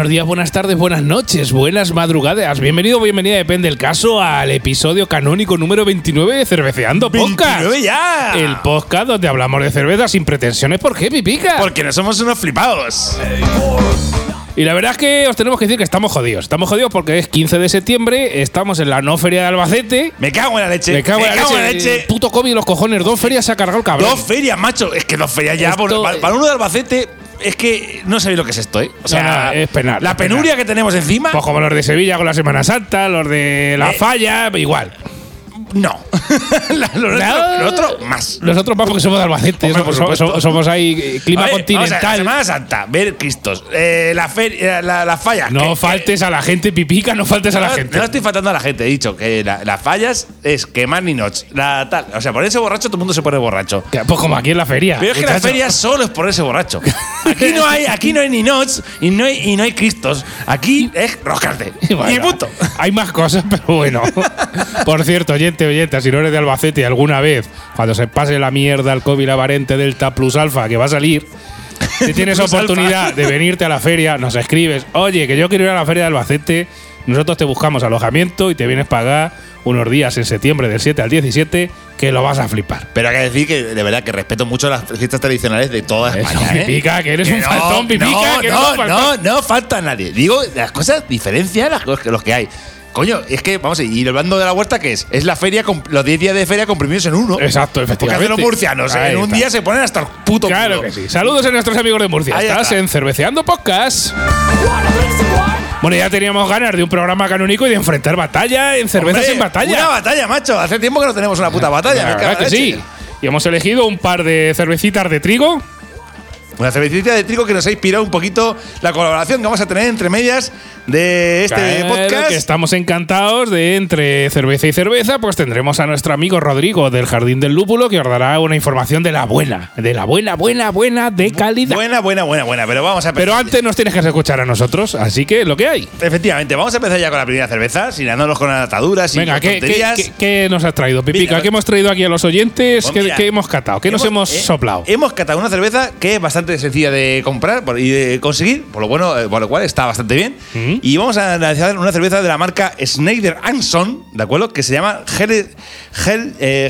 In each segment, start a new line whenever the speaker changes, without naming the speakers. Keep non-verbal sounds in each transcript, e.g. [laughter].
Buenos días, buenas tardes, buenas noches, buenas madrugadas. Bienvenido, bienvenida, depende del caso, al episodio canónico número 29 de Cerveceando Podcast.
29 ya.
El podcast donde hablamos de cerveza sin pretensiones. ¿Por qué, pipica?
Porque no somos unos flipados.
Y la verdad es que os tenemos que decir que estamos jodidos. Estamos jodidos porque es 15 de septiembre, estamos en la no feria de Albacete.
Me cago en la leche.
Me cago, en, la leche. Puto COVID los cojones. Dos ferias se ha cargado el cabrón.
Dos ferias, macho. Es que dos ferias ya.
Esto-
por- para, para uno de Albacete, es que no sabéis lo que es esto, ¿eh? O sea,
es penal,
La penuria que tenemos encima.
Pues como los de Sevilla con la Semana Santa, los de La
Eh.
Falla, igual.
No. [laughs] La- lo, nuestro,
No.
otro, más.
Nosotros más porque somos de Albacete.
Hombre,
somos,
por
somos-
supuesto.
somos ahí eh, clima
A ver, vamos a
continental.
Semana Santa, ver Cristos. Eh, la feria, la, la falla.
No
que-
faltes a la gente, pipica, no faltes a la gente.
no estoy faltando a la gente, he dicho que la- las fallas es quemar ni noche. La tal. O sea, ponerse borracho, todo el mundo se pone borracho.
Que, Pues como aquí en la feria.
Pero es que la feria solo es ponerse borracho. Aquí no hay, aquí no hay ni nots y no hay, y no hay cristos. Aquí es roscarte. [laughs]
Bueno,
y punto.
Hay más cosas, pero bueno. [laughs] Por cierto, oyente, oyente, si no eres de Albacete alguna vez, cuando se pase la mierda el COVID, la variante Delta Plus Alfa que va a salir, [laughs] si tienes oportunidad de venirte a la feria, nos escribes, oye, que yo quiero ir a la feria de Albacete, nosotros te buscamos alojamiento y te vienes a pagar unos días en septiembre del 7 al 17 que lo vas a flipar.
Pero hay que decir que de verdad que respeto mucho las fiestas tradicionales de toda
Eso,
España. ¿eh?
pipica, que eres un faltón, pipica,
no,
que eres
no,
un faltón.
no, no falta nadie. Digo, las cosas diferencian las cosas que los que hay. Coño, es que, vamos a ir, y hablando de la huerta, ¿qué es? Es la feria, con- los 10 días de feria comprimidos en uno.
Exacto,
Porque
efectivamente.
hacen los murcianos, ¿eh?
Ahí
en un
está.
día se ponen hasta el puto
Claro
culo.
que sí. Saludos a nuestros amigos de Murcia.
Ahí
Estás
está.
en Cerveceando Podcast. Bueno, ya teníamos ganas de un programa canónico y de enfrentar batalla en cervezas
Hombre,
en batalla.
Una batalla, macho. Hace tiempo que no tenemos una puta batalla.
La
me
verdad
cago
que sí. Y hemos elegido un par de cervecitas de trigo.
Una cervecita de trigo que nos ha inspirado un poquito la colaboración que vamos a tener entre medias de este
Claro,
podcast.
Que estamos encantados de entre cerveza y cerveza, pues tendremos a nuestro amigo Rodrigo del Jardín del Lúpulo que os dará una información de la buena, de la buena, buena, buena, de calidad.
Buena, buena, buena, buena. Pero vamos a
Pero antes nos tienes que escuchar a nosotros, así que lo que hay.
Efectivamente, vamos a empezar ya con la primera cerveza, sin andándonos con ataduras y
Venga, ¿qué, qué,
tonterías.
qué- qué nos has traído, Pipica?
Mira,
¿Qué hemos traído aquí a los oyentes?
Pues
¿Qué,
mira,
qué hemos catado? ¿Qué nos hemos
eh,
soplado?
Hemos catado una cerveza que es bastante sencilla de comprar y de conseguir, por lo bueno, eh, por lo cual está bastante bien.
Mm.
Y vamos a analizar una cerveza de la marca Schneider Anson, ¿de acuerdo? Que se llama Helles Hell, eh,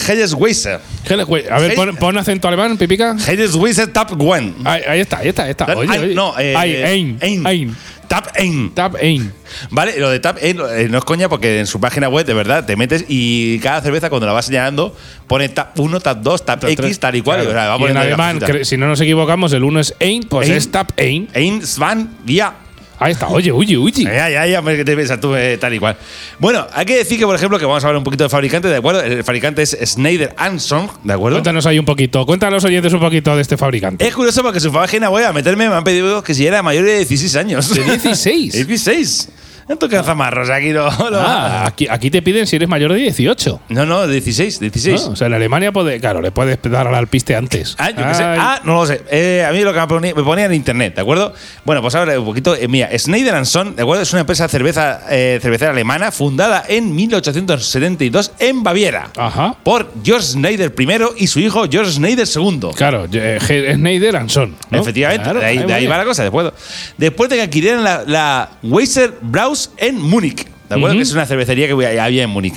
güey, A ver, pon, pon acento alemán, Pipica.
Hellesweiser Tap One.
Ahí, ahí está, ahí está, ahí está. Oye, oye.
no, eh,
Ahí, ein,
ein.
ein.
Tap Ein.
Tap ein.
Vale, lo de Tap Ein eh, no es coña porque en su página web, de verdad, te metes y cada cerveza cuando la vas señalando pone Tap 1, Tap 2, Tap, X, tal y cual.
Claro.
O sea, va
y en alemán, si no nos equivocamos, el uno es ein, pues es tap ein.
Ein, Svan, Via.
Ahí está. Oye, oye, oye.
Ya, ya, ya, ¿qué te piensas tú? eh, tal y cual. Bueno, hay que decir que, por ejemplo, que vamos a hablar un poquito de fabricante, ¿de acuerdo? El fabricante es Schneider Anson, ¿de acuerdo?
Cuéntanos ahí un poquito. Cuéntanos oyentes un poquito de este fabricante.
Es curioso porque su página web a meterme me han pedido que si era mayor de 16 años.
¿De 16?
16. [laughs] No toca zamarros, aquí no. no.
Ah, aquí, aquí te piden si eres mayor de 18.
No, no, 16, 16.
¿no? O sea, en Alemania, puede, claro, le puedes dar al alpiste antes.
Ah, yo qué sé. Ah, no lo sé. Eh, a mí lo que me ponía, me ponía en internet, ¿de acuerdo? Bueno, pues ahora un poquito. eh, mira, Schneider Son, ¿de acuerdo? Es una empresa cerveza, eh, cervecera alemana fundada en 1872 en Baviera.
Ajá.
Por George Schneider I y su hijo George Schneider II.
Claro, eh, G- Schneider and Son. ¿no?
Efectivamente,
Claro,
de ahí, de ahí va la cosa. Después, después de que adquirieran la, la Weiser Braus en Múnich, ¿de acuerdo? Que es una cervecería que había en Múnich.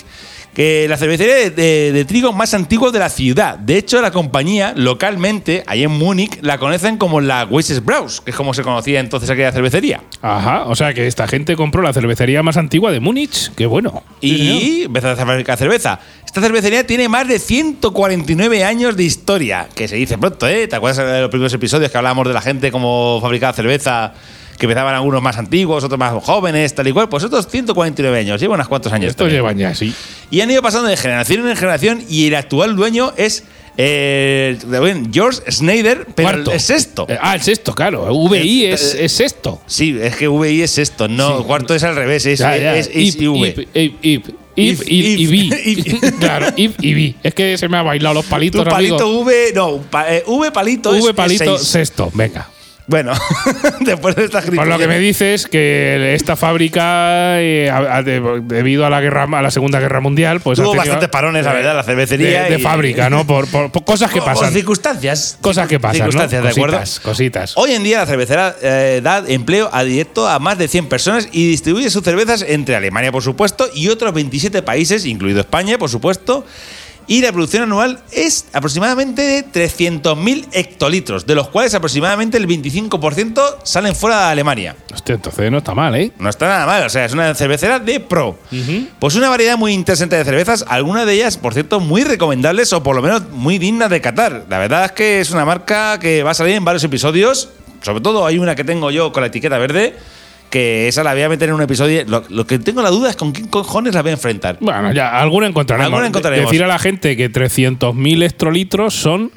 Que la cervecería de, de- de trigo más antigua de la ciudad. De hecho, la compañía localmente, ahí en Múnich, la conocen como la Weiser Braus, que es como se conocía entonces aquella cervecería.
Ajá, o sea que esta gente compró la cervecería más antigua de Múnich. Qué bueno.
Y empezó a fabricar cerveza. Esta cervecería tiene más de 149 años de historia, que se dice pronto, ¿eh? ¿Te acuerdas de los primeros episodios que hablábamos de la gente cómo fabricaba cerveza? Que empezaban algunos más antiguos, otros más jóvenes, tal y cual. Pues otros 149 años, lleva unos cuantos años.
Estos
también.
llevan ya, sí.
Y han ido pasando de generación en generación y el actual dueño es eh, George Schneider, pero
Cuarto.
es sexto.
Eh, ah, el sexto, claro. VI
Eh,
es, es sexto.
Sí, es que VI es sexto, no,
Sí.
cuarto es al revés, es,
Ya, ya.
es, es
Ip,
IV.
ip, ip, ip.
If,
If, y vi. Claro, if y vi. Es que se me ha bailado los palitos,
Tu palito
amigo.
V, no, pa- eh, V palito es-
V
es
palito sexto. Venga.
Bueno, [laughs] después de esta
Por lo que me dices que esta fábrica, eh, a- a- de- debido a la guerra, a la Segunda Guerra Mundial, pues
Tuvo bastantes parones, la verdad, la cervecería.
de, de
y-
fábrica, ¿no? Por, por- por cosas que
Por- por
pasan.
circunstancias.
Cosas que pasan, ¿no?
Circunstancias, ¿de acuerdo?
Cositas, cositas.
Hoy en día la cervecera eh, da empleo a directo a más de 100 personas y distribuye sus cervezas entre Alemania, por supuesto, y otros 27 países, incluido España, por supuesto. Y la producción anual es aproximadamente de 300.000 hectolitros, de los cuales aproximadamente el 25% salen fuera de Alemania.
Hostia, entonces no está mal, ¿eh?
No está nada mal, o sea, es una cervecera de pro. Pues una variedad muy interesante de cervezas, algunas de ellas, por cierto, muy recomendables o por lo menos muy dignas de catar. La verdad es que es una marca que va a salir en varios episodios, sobre todo hay una que tengo yo con la etiqueta verde, que esa la voy a meter en un episodio. Lo, lo que tengo la duda es con quién cojones la voy a enfrentar.
Bueno, ya, alguna encontraremos.
Alguna encontraremos.
Decir a la gente que 300.000 hectolitros son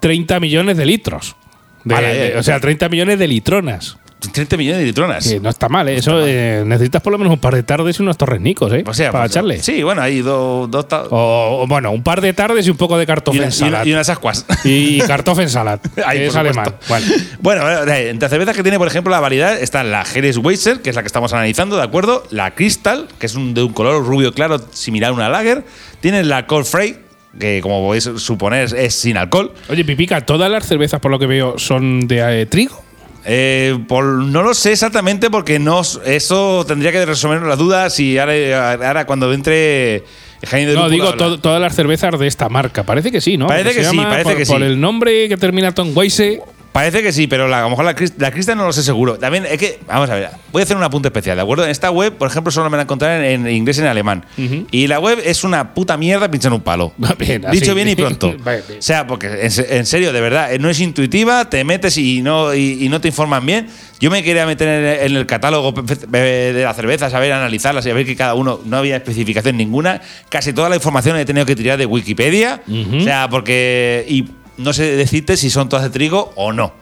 30 millones de litros. De-
Vale,
de-
eh,
o sea, 30 millones de litronas.
30 millones de litronas.
Que no está mal, ¿eh? Eso eh, necesitas por lo menos un par de tardes y unos torrenicos, ¿eh?
O sea,
para
pues,
echarle.
Sí, bueno, hay dos. dos
O, o, bueno, un par de tardes y un poco de
y,
cartofen
una- y una-
salad.
y unas ascuas.
Y cartofen salad.
Ahí, [laughs]
que es alemán. Bueno.
Bueno, eh, entre cervezas que tiene, por ejemplo, la variedad están la Jerez Weiser, que es la que estamos analizando, ¿de acuerdo? La Crystal, que es un, de un color rubio claro, similar a una lager. Tienes la Cold Frey, que como podéis suponer es, es sin alcohol.
Oye, Pipica, todas las cervezas, por lo que veo, son de eh, trigo.
Eh, por- no lo sé exactamente porque no eso tendría que resolver las dudas y ahora, ahora cuando entre Jaime de
No, digo to- todas las cervezas de esta marca. Parece que sí, ¿no?
Parece que sí,
llama
parece
por,
que
Por
sí.
el nombre que termina con Weisse.
Parece que sí, pero la- a lo mejor la, la Crystal no lo sé seguro. También es que, vamos a ver, voy a hacer un apunte especial, ¿de acuerdo? En esta web, por ejemplo, solo me la encontrar en, en inglés y en alemán. Y la web es una puta mierda pinchar un palo.
Bien, así.
Dicho bien y pronto. [laughs]
Bien.
O sea, porque en, se- en serio, de verdad, eh, no es intuitiva, te metes y no, y, y no te informan bien. Yo me quería meter en el, en el catálogo de la cerveza, saber analizarlas y ver que cada uno no había especificación ninguna. Casi toda la información he tenido que tirar de Wikipedia. O sea, porque. Y no sé decirte si son todas de trigo o no.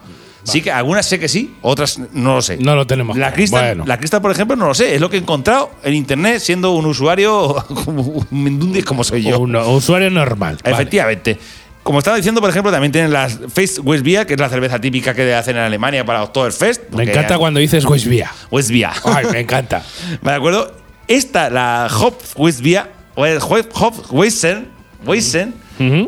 Sí que algunas sé que sí, otras no lo sé.
No lo tenemos
La. Crystal,
Bueno.
la Crystal, por ejemplo, no lo sé. Es lo que he encontrado en internet siendo un usuario [laughs] como un como soy yo.
Un usuario normal. vale.
Efectivamente. Como estaba diciendo, por ejemplo, también tienen las Face Westbier, que es la cerveza típica que hacen en Alemania para Oktoberfest.
Me encanta cuando dices Weissbier.
Westbier.
Ay, me encanta. [laughs]
¿De acuerdo? Esta, la Hop Westbier, o el Hop Hop Weissen,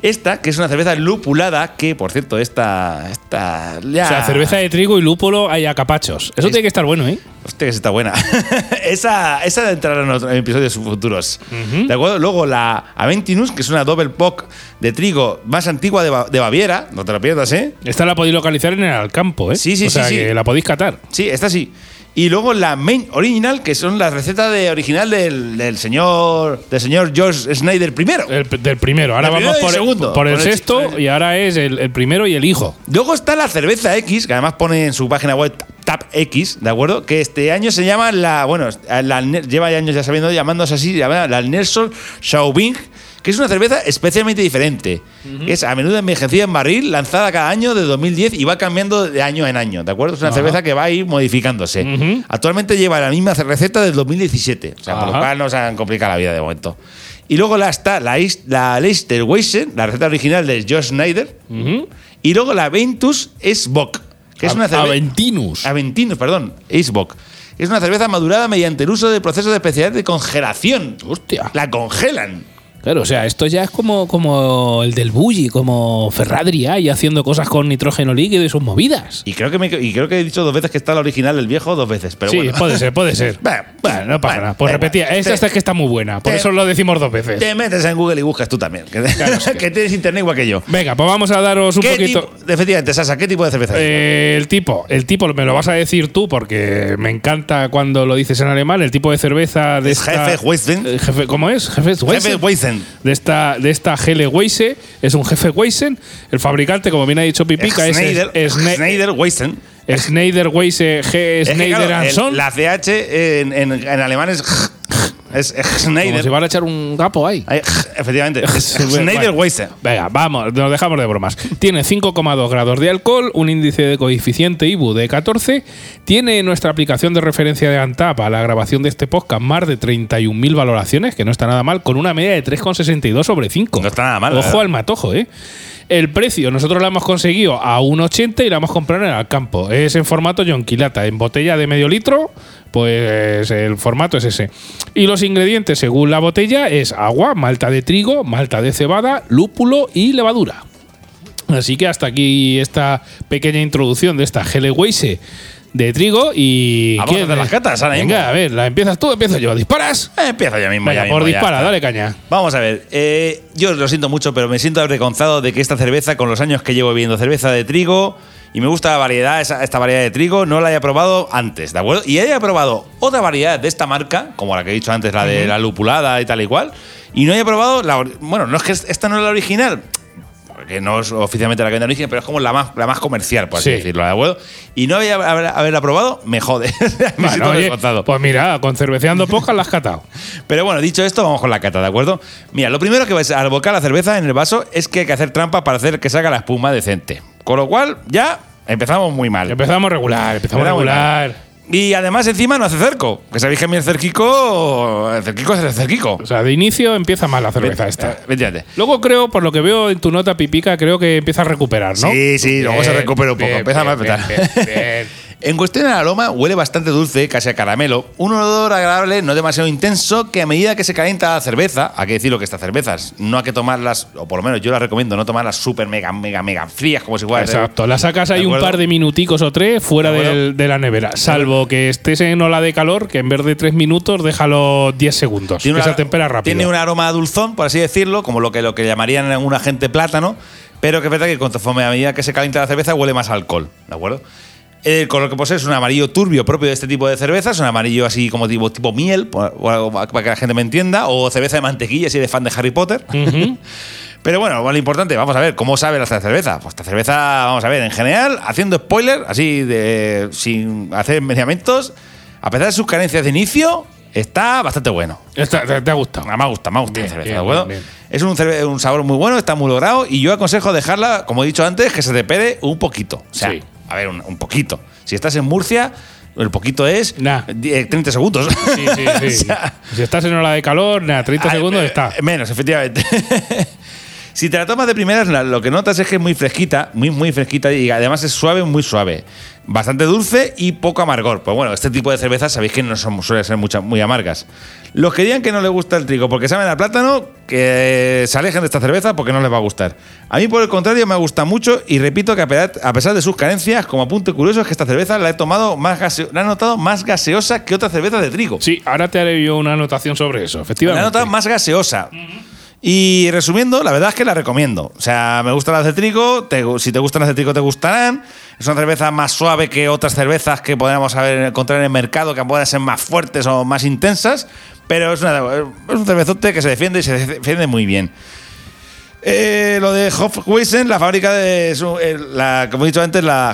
Esta, que es una cerveza lupulada, que por cierto, esta. esta ya-
O sea, cerveza de trigo y lúpulo hay a capachos. Eso tiene que estar bueno, ¿eh?
Hostia, que está buena. [laughs] esa, esa entrará en, otro- en episodios futuros. ¿De acuerdo? Luego la Aventinus, que es una Double Pock de trigo más antigua de, Ba- de Baviera. No te la pierdas, ¿eh?
Esta la podéis localizar en el Alcampo, ¿eh?
Sí, sí,
o sea,
sí, sí.
que la podéis catar.
Sí, esta sí. Y luego la Main Original, que son las recetas de original del, del señor del señor George Snyder primero.
El, del primero. Ahora
primero
vamos por,
segundo.
por el
Por el-
sexto y ahora es el, el primero y el hijo.
Luego está la cerveza X, que además pone en su página web Tap X, ¿de acuerdo? Que este año se llama la. Bueno, la, lleva años ya sabiendo, llamándose así, llama la Nelson Chauvin, que es una cerveza especialmente diferente. Es a menudo envejecida en barril, lanzada cada año de 2010 y va cambiando de año en año, ¿de acuerdo? Es una cerveza que va a ir modificándose.
Ujú.
Actualmente lleva la misma receta del 2017, o sea, por lo cual no se han complicado la vida de momento. Y luego la, está la, la Leicester Weissen, la receta original de Josh.
Ujú.
Y luego la Ventus Bock, que es una cerveza.
Aventinus.
Aventinus, perdón, Bock. Es una cerveza madurada mediante el uso de procesos especiales de congelación.
Hostia.
La congelan.
Claro, o sea, esto ya es como, como el del Bulli, como Ferradri ahí haciendo cosas con nitrógeno líquido y sus movidas.
Y creo que, me- y creo que he dicho dos veces que está la original del viejo, dos veces. Pero
sí,
bueno.
puede ser, puede ser. [laughs]
Bueno,
Bueno, no pasa
bueno,
nada. Pues repetía, esta, es que está muy buena, por
te-
eso lo decimos dos veces.
Te metes en Google y buscas tú también. [laughs] Que, que tienes internet igual que yo.
Venga, pues vamos a daros un
¿Qué
poquito.
tipo, efectivamente, Sasa, ¿qué tipo de cerveza es?
Eh, el tipo, el tipo me lo vas a decir tú porque me encanta cuando lo dices en alemán. El tipo de cerveza de
Es
esta.
Hefeweizen.
Eh, jefe- ¿Cómo es? Jefe
Hefeweizen.
De esta, de esta Hele Weisse, es un jefe Weissen. El fabricante, como bien ha dicho Pipica, es,
Schneider,
es, Schne-
Schneider Weizen.
Schneider Weisse G.
Es que,
Schneider
claro,
and
el-
Son.
La CH en, en, en alemán es. Es, es
Como
Schneider.
si van a echar un gapo ahí.
Efectivamente. Es [laughs] Schneider. Weisse.
Venga, vamos, nos dejamos de bromas. Tiene 5,2 grados de alcohol, un índice de coeficiente IBU de 14. Tiene nuestra aplicación de referencia de Antap a la grabación de este podcast más de 31.000 valoraciones, que no está nada mal, con una media de 3,62 sobre 5.
No está nada mal,
Ojo al matojo, ¿eh? El precio, nosotros lo hemos conseguido a 1,80 y la hemos comprado en el campo. Es en formato yonquilata, en botella de medio litro, pues el formato es ese. Y los ingredientes, según la botella, es agua, malta de trigo, malta de cebada, lúpulo y levadura. Así que hasta aquí esta pequeña introducción de esta Heleweise de trigo y.
Vamos a las catas ahora mismo.
Venga, a ver, ¿la empiezas tú o empiezo yo? ¿Disparas?
Eh, Empiezo ya mismo.
Venga,
ya
por
mismo,
dispara, dale caña.
Vamos a ver, eh, yo lo siento mucho, pero me siento avergonzado de que esta cerveza, con los años que llevo bebiendo cerveza de trigo, y me gusta la variedad, esa- esta variedad de trigo, no la haya probado antes, ¿de acuerdo? Y haya probado otra variedad de esta marca, como la que he dicho antes, la de la lupulada y tal y cual, y no haya probado la. Bueno, no es que esta no es la original. Que no es oficialmente la que vende origen, pero es como la más, la más comercial, por así
Sí.
decirlo, ¿de acuerdo? Y no haber- haber- haberla probado, me jode. [laughs] me siento
Bueno, oye,
avergonzado.
pues mira, con cerveceando pocas la has catado. [laughs]
Pero bueno, dicho esto, vamos con la cata, ¿de acuerdo? Mira, lo primero que vais a volcar la cerveza en el vaso es que hay que hacer trampa para hacer que salga la espuma decente. Con lo cual, ya empezamos muy mal.
Empezamos regular, empezamos regular.
mal. Y además, encima no hace cerco. Que sabéis que a mí el cerquico. El cerquico es el cerquico.
O sea, de inicio empieza mal la cerveza
Eh,
esta.
efectivamente.
Luego creo, por lo que veo en tu nota pipica, creo que empieza a recuperar, ¿no?
Sí, sí, luego se recupera un poco. Empieza
bien,
más [laughs] a En cuestión del aroma, huele bastante dulce, casi a caramelo. Un olor agradable, no demasiado intenso, que a medida que se calienta la cerveza, hay que decirlo que estas cervezas no hay que tomarlas, o por lo menos yo las recomiendo, no tomarlas súper mega, mega, mega frías, como si fuera.
Exacto, la sacas ahí
¿De
un par de minuticos o tres fuera
¿De acuerdo?
del- de la nevera. Salvo que estés en ola de calor, que en vez de tres minutos, déjalo 10 segundos. que
una-
se tempera rápido.
Tiene un aroma dulzón, por así decirlo, como lo que, lo que llamarían un agente plátano, pero que es verdad que conforme a medida que se calienta la cerveza huele más a alcohol, ¿de acuerdo? El color que posee es un amarillo turbio propio de este tipo de cervezas, un amarillo así como tipo, tipo miel, algo para que la gente me entienda, o cerveza de mantequilla si eres fan de Harry Potter. [laughs] Pero bueno, lo importante, vamos a ver, ¿cómo sabe esta cerveza? Pues esta cerveza, vamos a ver, en general, haciendo spoiler, así de sin hacer mediamentos, a pesar de sus carencias de inicio, está bastante bueno.
Esta- te, te ha gustado.
Me gusta, me gusta
Bien,
la cerveza,
bien,
¿de acuerdo?
bien.
Es un, sabor muy bueno, está muy logrado y yo aconsejo dejarla, como he dicho antes, que se te pere un poquito. O sea,
Sí.
A ver, un, un poquito. Si estás en Murcia, el poquito es
Nah.
di- eh, 30 segundos.
Sí, sí, [laughs] sí.
O sea,
si estás en ola de calor, nada, 30
Ay,
segundos
me-
está.
Menos, efectivamente. [laughs] si te la tomas de primeras, lo que notas es que es muy fresquita, muy, muy fresquita y además es suave, muy suave. Bastante dulce y poco amargor. Pues bueno, este tipo de cervezas sabéis que no son, suelen ser mucha- muy amargas. Los que digan que no les gusta el trigo porque saben a plátano, que se alejen de esta cerveza porque no les va a gustar. A mí, por el contrario, me gusta mucho y repito que a pesar, de sus carencias, como apunte curioso, es que esta cerveza la he tomado más gaseo- la he notado más gaseosa que otras cervezas de trigo.
Sí, ahora te haré yo una anotación sobre eso,
La he
efectivamente.
notado más gaseosa. Y resumiendo, la verdad es que la recomiendo. O sea, me gustan las de trigo. te- si te gustan las de trigo, te gustarán. Es una cerveza más suave que otras cervezas que podríamos encontrar en el mercado, que pueden ser más fuertes o más intensas. Pero es, una- es un cervezote que se defiende y se defiende muy bien. Eh, lo de Hopweisen, la fábrica de. su- eh, la, como he dicho antes, la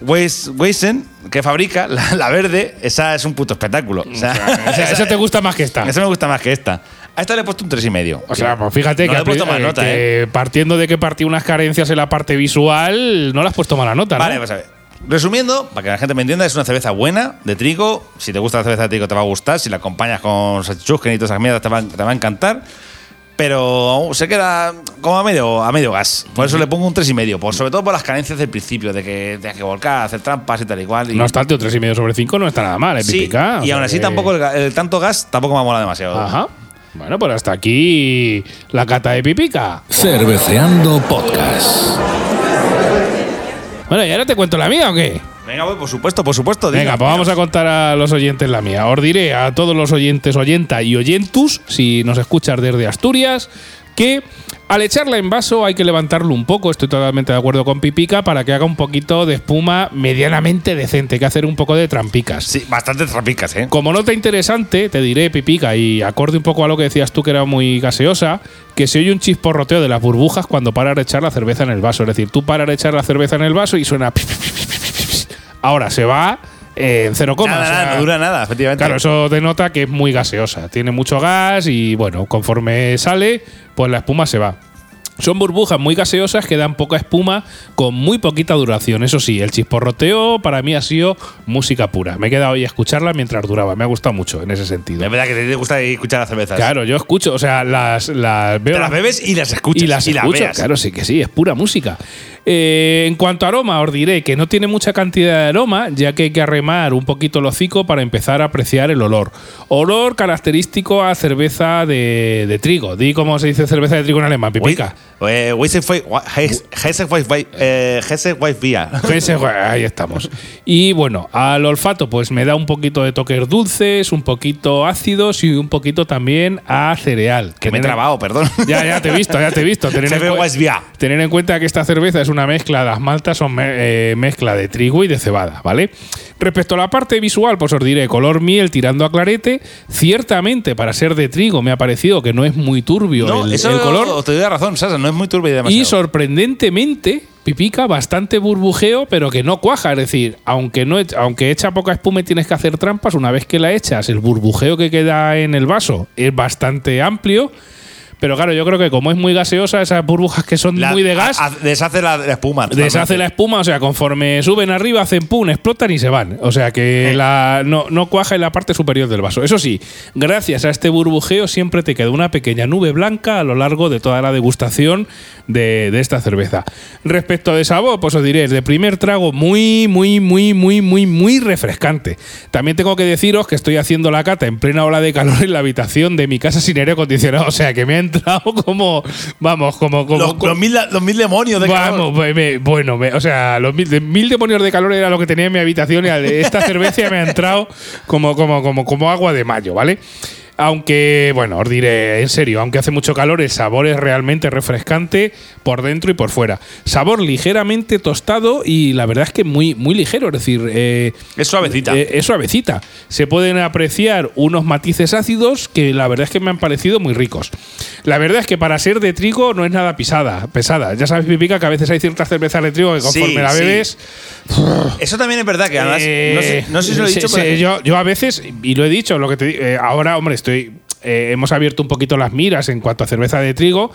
Hopweisen, que fabrica, la, la verde, esa es un puto espectáculo. O sea,
Esa, esa te gusta más que esta.
esa me gusta más que esta. A esta le he puesto un 3,5.
O sea, pues fíjate
No
que,
le he puesto más
eh,
nota,
que partiendo de que partí unas carencias en la parte visual, no le has puesto mala nota, ¿no?
Vale, pues a ver. Resumiendo, para que la gente me entienda, es una cerveza buena, de trigo. Si te gusta la cerveza de trigo, te va a gustar. Si la acompañas con salchichusken y todas esas mierdas, te va, te va a encantar. Pero se queda como a medio, a medio gas. Por eso le pongo un 3,5. Por, sobre todo por las carencias del principio, de que tengas que volcar, hacer trampas y tal y cual. Y,
No obstante, un 3,5 sobre 5 no está nada mal, es
sí,
pipica,
y aún así
que-
tampoco el, el tanto gas tampoco me mola demasiado.
Ajá. Bueno, pues hasta aquí la cata de pipica.
Cerveceando Podcast.
Bueno, ¿y ahora te cuento la mía o qué?
Venga, pues, por supuesto, por supuesto.
Venga,
diga.
pues vamos a contar a los oyentes la mía. Os diré a todos los oyentes, oyenta y oyentus, si nos escuchas desde Asturias, que al echarla en vaso hay que levantarlo un poco. Estoy totalmente de acuerdo con Pipica para que haga un poquito de espuma medianamente decente. Hay que hacer un poco de trampicas.
Sí, bastante trapicas, ¿eh?
Como nota interesante, te diré, Pipica, y acorde un poco a lo que decías tú que era muy gaseosa, que se oye un chisporroteo de las burbujas cuando paras de echar la cerveza en el vaso. Es decir, tú paras de echar la cerveza en el vaso y suena. [laughs] Ahora se va en cero coma.
Nada,
o sea,
nada, no dura nada, efectivamente.
Claro, eso denota que es muy gaseosa. Tiene mucho gas y bueno, conforme sale, pues la espuma se va. Son burbujas muy gaseosas que dan poca espuma con muy poquita duración. Eso sí, el chisporroteo para mí ha sido música pura. Me he quedado ahí a escucharla mientras duraba. Me ha gustado mucho en ese sentido.
Es verdad que te gusta escuchar las cervezas.
Claro, yo escucho, o sea, las, las veo.
Te las bebes y las escuchas.
y las escucho,
veas.
claro, sí que sí, es pura música. Eh, en cuanto a aroma, os diré que no tiene mucha cantidad de aroma, ya que hay que arremar un poquito el hocico para empezar a apreciar el olor. Olor característico a cerveza de, de trigo. Di cómo se dice cerveza de trigo en alemán, pipica.
Eh.
Ese, [laughs] Ahí estamos. Y bueno, al olfato, pues me da un poquito de toques dulces, un poquito ácidos y un poquito también a cereal.
Que me he trabado, perdón. [laughs]
Ya, ya te he visto, ya te he visto. Tener [laughs] en, tener en cuenta que esta cerveza es una mezcla, las maltas son me- eh, mezcla de trigo y de cebada, ¿vale? Respecto a la parte visual, pues os diré color miel tirando a clarete. Ciertamente, para ser de trigo, me ha parecido que no es muy turbio
No,
el,
eso
el color.
te doy razón, Sasa, no es muy turbio y demasiado.
Y sorprendentemente, pipica, bastante burbujeo, pero que no cuaja. Es decir, aunque, no, aunque echa poca espuma y tienes que hacer trampas, una vez que la echas, el burbujeo que queda en el vaso es bastante amplio. Pero claro, yo creo que como es muy gaseosa, esas burbujas que son
La-
muy de gas,
a- a- deshace la, la espuma.
deshace la espuma, o sea, conforme suben arriba, hacen pum, explotan y se van. O sea que la, no, no cuaja en la parte superior del vaso. Eso sí, gracias a este burbujeo siempre te queda una pequeña nube blanca a lo largo de toda la degustación de, de esta cerveza. Respecto de sabor, pues os diré, es de primer trago muy, muy, muy, muy, muy, muy refrescante. También tengo que deciros que estoy haciendo la cata en plena ola de calor en la habitación de mi casa sin aire acondicionado. O sea que me ha entrado como, vamos, como... como
Los, los mil, los mil demonios de calor.
Vamos, me- me- bueno, me- o sea, los mil, de- mil demonios de calor era lo que tenía en mi habitación y esta cerveza me ha entrado como, como, como, como agua de mayo, ¿vale? Aunque, bueno, os diré en serio, aunque hace mucho calor, el sabor es realmente refrescante por dentro y por fuera. Sabor ligeramente tostado y la verdad es que muy, muy ligero, es decir, eh,
Es suavecita.
eh, es suavecita. Se pueden apreciar unos matices ácidos que la verdad es que me han parecido muy ricos. La verdad es que para ser de trigo no es nada pisada, pesada. Ya sabes, Pipica, que a veces hay ciertas cervezas de trigo que conforme
Sí,
la
sí.
bebes.
Eso también es verdad que además.
eh,
no, sé, no sé si lo he
se-
dicho,
se-
pero.
yo, yo a veces, y lo he dicho, lo que te eh, ahora, hombre, estoy. eh, hemos abierto un poquito las miras en cuanto a cerveza de trigo,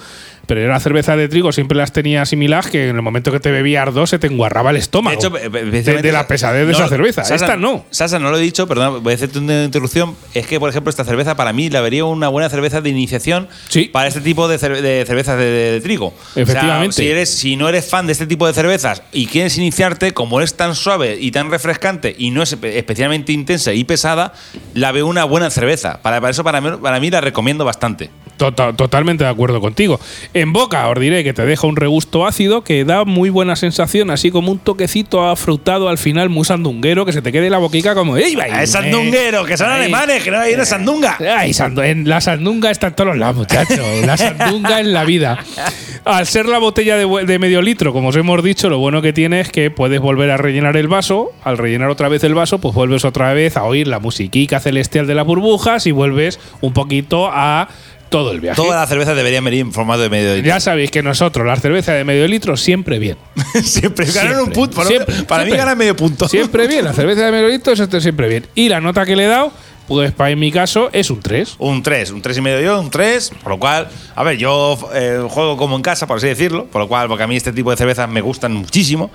pero yo la cerveza de trigo siempre las tenía asimiladas que en el momento que te bebías dos se te enguarraba el estómago.
De hecho,
de, de la pesadez de
No,
esa cerveza.
Sasa,
Esta no.
Sasa, no lo he dicho, perdón, voy a hacerte una interrupción. Es que, por ejemplo, esta cerveza para mí la vería una buena cerveza de iniciación
Sí.
para este tipo de, cer- de cervezas de, trigo.
Efectivamente.
O sea, si, eres, si no eres fan de este tipo de cervezas y quieres iniciarte, como es tan suave y tan refrescante y no es espe- especialmente intensa y pesada, la veo una buena cerveza. Para, para eso, para mí, para mí la recomiendo bastante.
Tota- totalmente de acuerdo contigo. En boca os diré que te deja un regusto ácido que da muy buena sensación, así como un toquecito afrutado al final muy sandunguero que se te quede la boquica como ¡Ey, va!
¡Es sandunguero! ¡Que son alemanes! ¡Que no hay una sandunga!
Ay, sandu- en la sandunga está en todos los lados, muchachos. La sandunga en la vida. Al ser la botella de, de medio litro, como os hemos dicho, lo bueno que tiene es que puedes volver a rellenar el vaso. Al rellenar otra vez el vaso, pues vuelves otra vez a oír la musiquica celestial de las burbujas y vuelves un poquito a todo el viaje.
Todas las cervezas deberían venir en formato de medio litro.
Ya sabéis que nosotros, las cervezas de medio litro, siempre bien. [laughs]
siempre ganan un punto. Para,
siempre,
para mí ganan medio punto.
Siempre bien. La cerveza de medio litro, eso siempre bien. Y la nota que le he dado, pues para en mi caso, es un 3.
Un 3, un 3 y medio yo, un 3, por lo cual, a ver, yo eh, juego como en casa, por así decirlo, por lo cual, porque a mí este tipo de cervezas me gustan muchísimo,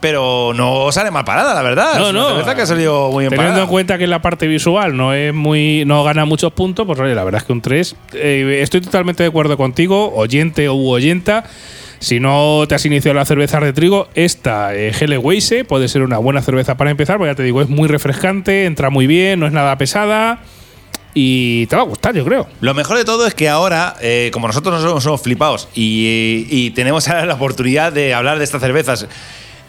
pero no sale mal parada, la verdad.
No,
es una
no.
cerveza que ha salido muy bien
Teniendo
parada.
en cuenta que la parte visual no es muy no gana muchos puntos, pues oye, la verdad es que un 3. eh, estoy totalmente de acuerdo contigo, oyente u oyenta. Si no te has iniciado la cerveza de trigo, esta eh, Helle Weisse puede ser una buena cerveza para empezar, porque ya te digo, es muy refrescante, entra muy bien, no es nada pesada y te va a gustar, yo creo.
Lo mejor de todo es que ahora, eh, como nosotros no somos, somos flipados y, y tenemos ahora la oportunidad de hablar de estas cervezas,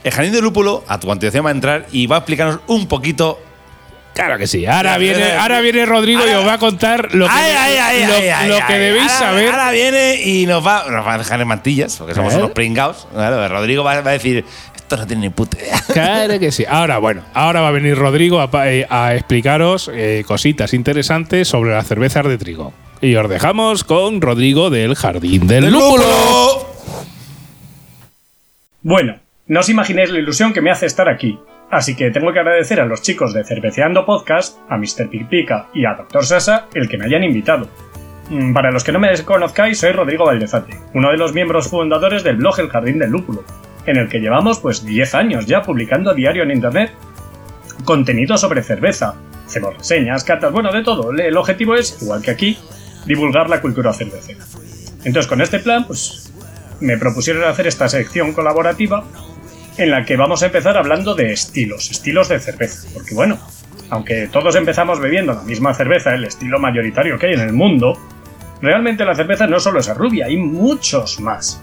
el Jardín de Lúpulo, a tu continuación va a entrar y va a explicarnos un poquito
Claro que sí. Ahora viene, ahora viene Rodrigo y os va a contar lo que,
Ay, ay, ay,
lo,
ay, ay,
lo
ay,
que
ay.
debéis
Ahora-
saber.
Ahora viene y nos va, nos va a dejar en mantillas, porque somos
¿Eh?
unos pringados. Claro, Rodrigo va, va a decir, esto no tiene ni puta idea. [laughs]
Claro que sí. Ahora, bueno, ahora va a venir Rodrigo a, eh, a explicaros eh, cositas interesantes sobre las cervezas de trigo. Y os dejamos con Rodrigo del Jardín del Lúpulo.
Bueno, no os imaginéis la ilusión que me hace estar aquí. Así que tengo que agradecer a los chicos de Cerveceando Podcast, a Mr. Pica y a Dr. Sasa el que me hayan invitado. Mm, Para los que no me conozcáis, soy Rodrigo Valdezate, uno de los miembros fundadores del blog El Jardín del Lúpulo, en el que llevamos pues 10 años ya publicando a diario en internet contenido sobre cerveza. Hacemos reseñas, catas, bueno, de todo. El objetivo es, igual que aquí, divulgar la cultura cervecera. Entonces, con este plan, pues me propusieron hacer esta sección colaborativa en la que vamos a empezar hablando de estilos, estilos de cerveza. Porque bueno, aunque todos empezamos bebiendo la misma cerveza, el estilo mayoritario que hay en el mundo, realmente la cerveza no solo es rubia, hay muchos más.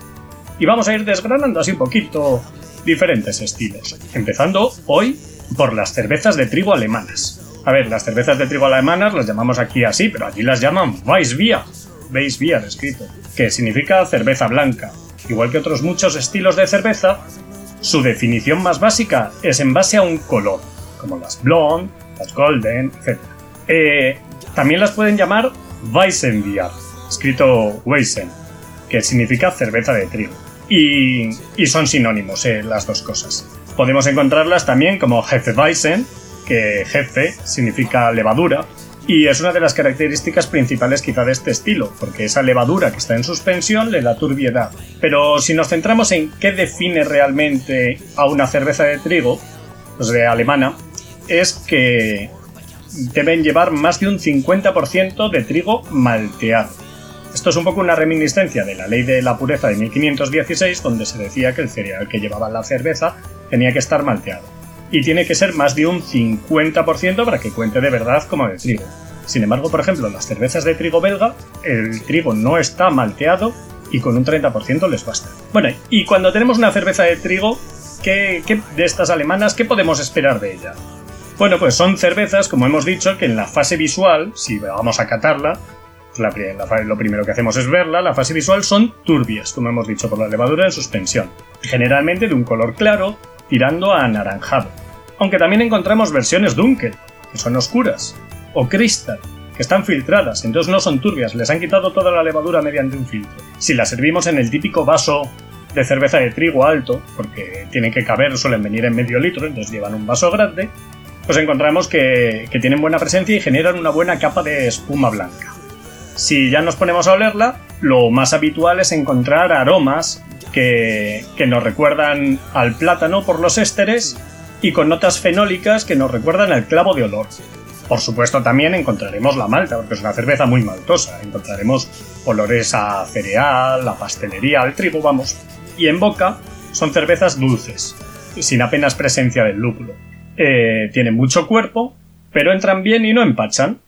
Y vamos a ir desgranando así un poquito diferentes estilos. Empezando hoy por las cervezas de trigo alemanas. A ver, las cervezas de trigo alemanas las llamamos aquí así, pero allí las llaman Weissbier. Weissbier escrito, que significa cerveza blanca. Igual que otros muchos estilos de cerveza, su definición más básica es en base a un color, como las blonde, las golden, etc. Eh, también las pueden llamar Weissenbier, escrito Weissen, que significa cerveza de trigo. Y, y son sinónimos eh, las dos cosas. Podemos encontrarlas también como Hefeweizen, que jefe significa levadura, y es una de las características principales quizá de este estilo, porque esa levadura que está en suspensión le da turbiedad. Pero si nos centramos en qué define realmente a una cerveza de trigo, pues de alemana, es que deben llevar más de un 50% de trigo malteado. Esto es un poco una reminiscencia de la ley de la pureza de 1516, donde se decía que el cereal que llevaba la cerveza tenía que estar malteado. Y tiene que ser más de un 50% para que cuente de verdad como de trigo. Sin embargo, por ejemplo, las cervezas de trigo belga, el trigo no está malteado y con un 30% les basta. Bueno, y cuando tenemos una cerveza de trigo, ¿qué, de estas alemanas, qué podemos esperar de ella? Bueno, pues son cervezas, como hemos dicho, que en la fase visual, si vamos a catarla, la, la, lo primero que hacemos es verla, la fase visual son turbias, como hemos dicho, por la levadura en suspensión. Generalmente de un color claro, tirando a anaranjado. Aunque también encontramos versiones Dunkel, que son oscuras, o Crystal, que están filtradas, entonces no son turbias, les han quitado toda la levadura mediante un filtro. Si las servimos en el típico vaso de cerveza de trigo alto, porque tienen que caber, suelen venir en medio litro, entonces llevan un vaso grande, pues encontramos que, que tienen buena presencia y generan una buena capa de espuma blanca. Si ya nos ponemos a olerla, lo más habitual es encontrar aromas que, nos recuerdan al plátano por los ésteres y con notas fenólicas que nos recuerdan al clavo de olor. Por supuesto también encontraremos la malta, porque es una cerveza muy maltosa. Encontraremos olores a cereal, a pastelería, al trigo, vamos. Y en boca son cervezas dulces, sin apenas presencia del lúpulo. Eh, tienen mucho cuerpo, pero entran bien y no empachan.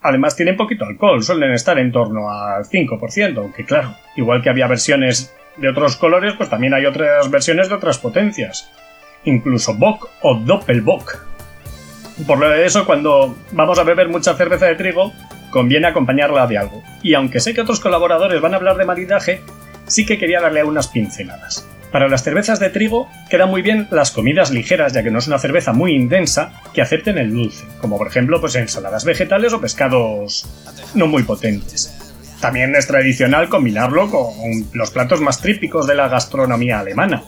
Además tienen poquito alcohol, suelen estar en torno al 5%, aunque claro, igual que había versiones de otros colores, pues también hay otras versiones de otras potencias. Incluso Bock o Doppelbock. Por lo de eso, cuando vamos a beber mucha cerveza de trigo, conviene acompañarla de algo. Y aunque sé que otros colaboradores van a hablar de maridaje, sí que quería darle unas pinceladas. Para las cervezas de trigo quedan muy bien las comidas ligeras, ya que no es una cerveza muy intensa que acepten el dulce, como por ejemplo pues ensaladas vegetales o pescados no muy potentes. También es tradicional combinarlo con los platos más típicos de la gastronomía alemana,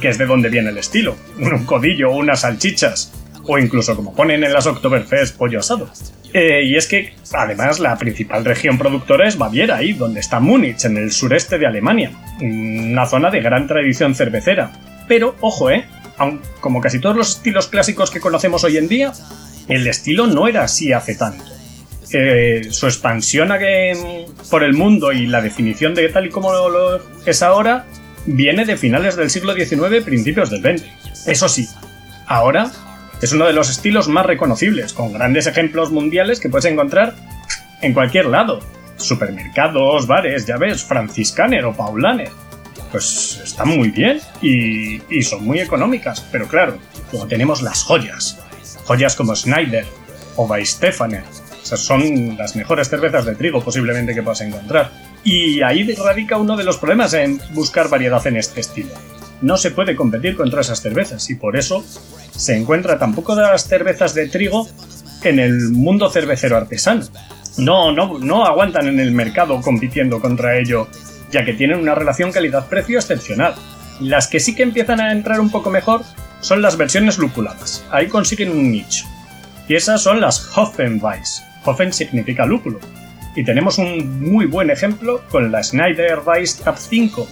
que es de donde viene el estilo, un codillo o unas salchichas, o incluso como ponen en las Oktoberfest pollo asado. Eh, y es que, además, la principal región productora es Baviera, ahí donde está Múnich, en el sureste de Alemania, una zona de gran tradición cervecera. Pero, ojo, eh, aun, como casi todos los estilos clásicos que conocemos hoy en día, el estilo no era así hace tanto. Eh, su expansión por el mundo y la definición de tal y como es ahora viene de finales del siglo XIX, principios del XX. Eso sí, ahora es uno de los estilos más reconocibles, con grandes ejemplos mundiales que puedes encontrar en cualquier lado. Supermercados, bares, ya ves, Franciscaner o Paulaner. Pues están muy bien y, son muy económicas, pero claro, luego tenemos las joyas. Joyas como Schneider o Weistefaner. Esas son las mejores cervezas de trigo posiblemente que puedas encontrar. Y ahí radica uno de los problemas en buscar variedad en este estilo. No se puede competir contra esas cervezas y por eso se encuentra tampoco de las cervezas de trigo en el mundo cervecero artesano. No, no, no aguantan en el mercado compitiendo contra ello, ya que tienen una relación calidad-precio excepcional. Las que sí que empiezan a entrar un poco mejor son las versiones lupuladas. Ahí consiguen un nicho. Y esas son las Hoffenweiss. Hoffen significa lúpulo. Y tenemos un muy buen ejemplo con la Schneider Weiss Tab 5,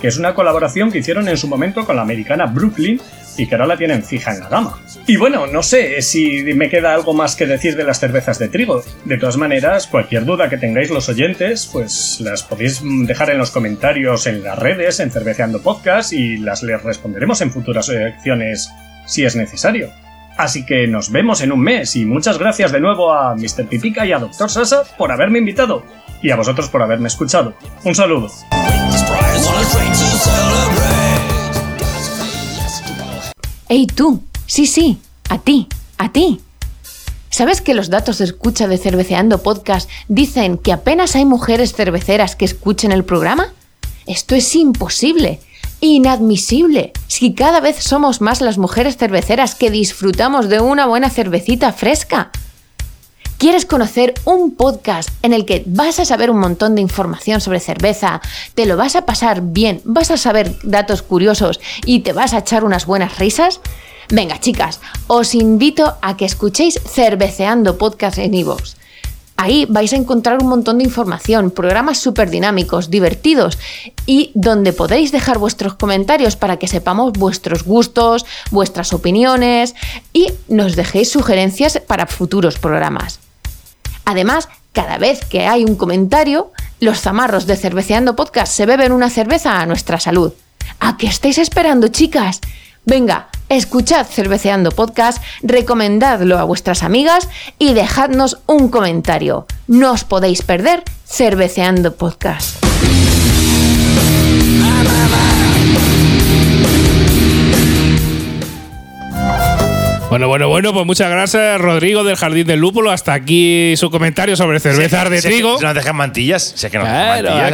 que es una colaboración que hicieron en su momento con la americana Brooklyn y que ahora la tienen fija en la gama. Y bueno, no sé si me queda algo más que decir de las cervezas de trigo. De todas maneras, cualquier duda que tengáis los oyentes, pues las podéis dejar en los comentarios en las redes, en Cerveceando Podcast, y las les responderemos en futuras secciones si es necesario. Así que nos vemos en un mes y muchas gracias de nuevo a Mr. Pipica y a Dr. Sasa por haberme invitado y a vosotros por haberme escuchado. Un saludo.
¡Ey tú! Sí, sí, a ti, a ti. ¿Sabes que los datos de escucha de Cerveceando Podcast dicen que apenas hay mujeres cerveceras que escuchen el programa? Esto es imposible, inadmisible. Si cada vez somos más las mujeres cerveceras que disfrutamos de una buena cervecita fresca. ¿Quieres conocer un podcast en el que vas a saber un montón de información sobre cerveza, te lo vas a pasar bien, vas a saber datos curiosos y te vas a echar unas buenas risas? Venga, chicas, os invito a que escuchéis Cerveceando Podcast en iVoox. Ahí vais a encontrar un montón de información, programas súper dinámicos, divertidos y donde podéis dejar vuestros comentarios para que sepamos vuestros gustos, vuestras opiniones y nos dejéis sugerencias para futuros programas. Además, cada vez que hay un comentario, los zamarros de Cerveceando Podcast se beben una cerveza a nuestra salud. ¿A qué estáis esperando, chicas? Venga, escuchad Cerveceando Podcast, recomendadlo a vuestras amigas y dejadnos un comentario. No os podéis perder Cerveceando Podcast.
Bueno, bueno, bueno, pues muchas gracias, Rodrigo del Jardín del Lúpulo. Hasta aquí su comentario sobre cervezas de trigo.
Nos dejan mantillas. Es que nos
Claro,
mantillas.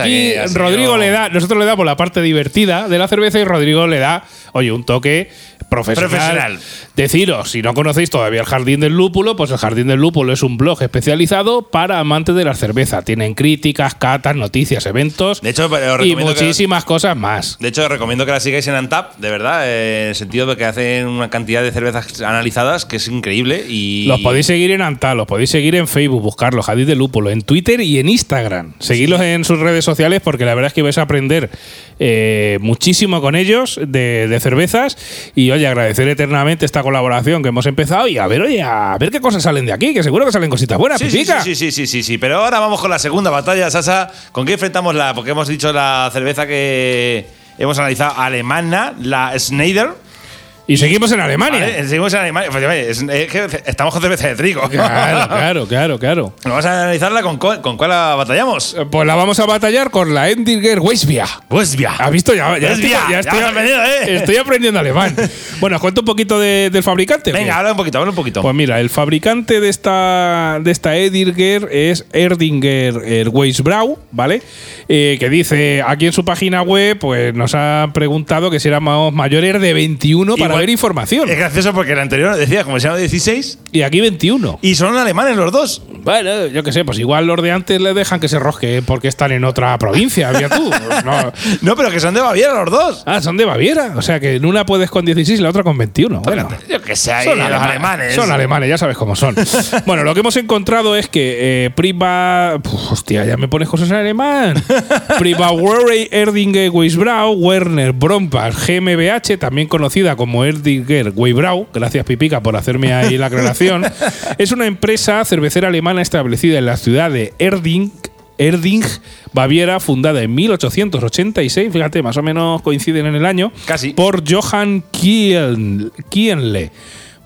aquí Rodrigo le da, nosotros le damos la parte divertida de la cerveza y Rodrigo le da, oye, un toque profesional.
Profesional.
Deciros, si no conocéis todavía el Jardín del Lúpulo, pues el Jardín del Lúpulo es un blog especializado para amantes de la cerveza. Tienen críticas, catas, noticias, eventos
De hecho,
y
que-
muchísimas cosas más.
De hecho, os recomiendo que la sigáis en Antap, de verdad, eh, en el sentido de que hacen una cantidad de cervezas analizadas que es increíble y
Los podéis seguir en Antal, los podéis seguir en Facebook, buscarlos, Jardín del Lúpulo, en Twitter y en Instagram. Seguidlos en sus redes sociales porque la verdad es que vais a aprender eh, muchísimo con ellos de, de cervezas. Y oye, agradecer eternamente esta colaboración que hemos empezado y a ver, oye, a ver qué cosas salen de aquí, que seguro que salen cositas buenas,
Sí, sí, sí, sí, sí, sí, sí. Pero ahora vamos con la segunda batalla, Sasa. ¿Con qué enfrentamos la? Porque hemos dicho la cerveza que hemos analizado alemana, la Schneider.
Y seguimos en Alemania.
¿vale? Seguimos en Alemania. Pues, es- que estamos con cerveza de trigo.
Claro, [laughs] claro, claro, claro.
Vamos a analizarla con, con cuál la batallamos.
Eh, Pues la vamos a batallar con la Endinger.
Pues ya.
¿Has visto? Ya, ya, estoy,
ya,
ya
ya
estoy-
has aprendido, ¿eh?
estoy aprendiendo alemán. bueno, os cuento un poquito de- del fabricante.
Venga, habla un poquito, habla un poquito.
Pues mira, el fabricante de esta, de esta Edirger es Erdinger Weissbrau, ¿vale? Eh, que dice aquí en su página web, pues nos ha preguntado que si éramos mayores de 21 para Información.
es gracioso porque el anterior decía como se llama 16
Y aquí 21.
y son alemanes los dos.
Bueno, yo qué sé, pues igual los de antes le dejan que se rosque porque están en otra provincia, mira tú. [laughs] No.
No, pero que son de Baviera los dos.
Ah, son de Baviera. O sea que en una puedes con 16 y la otra con 21. Bueno.
Yo que sé,
Son
los alemanes.
Son alemanes, ya sabes cómo son. [laughs] bueno, lo que hemos encontrado es que eh, Priva. Puf, hostia, ya me pones cosas en alemán. [laughs] Priva Werey Erdinger Weisbrau, Werner Brombach GmbH, también conocida como Erdinger Weisbrau. Gracias, Pipica, por hacerme ahí la aclaración. [laughs] es una empresa cervecera alemana establecida en la ciudad de Erding. Erding, Baviera, fundada en 1886, fíjate, más o menos coinciden en el año,
Casi.
por Johann Kienle,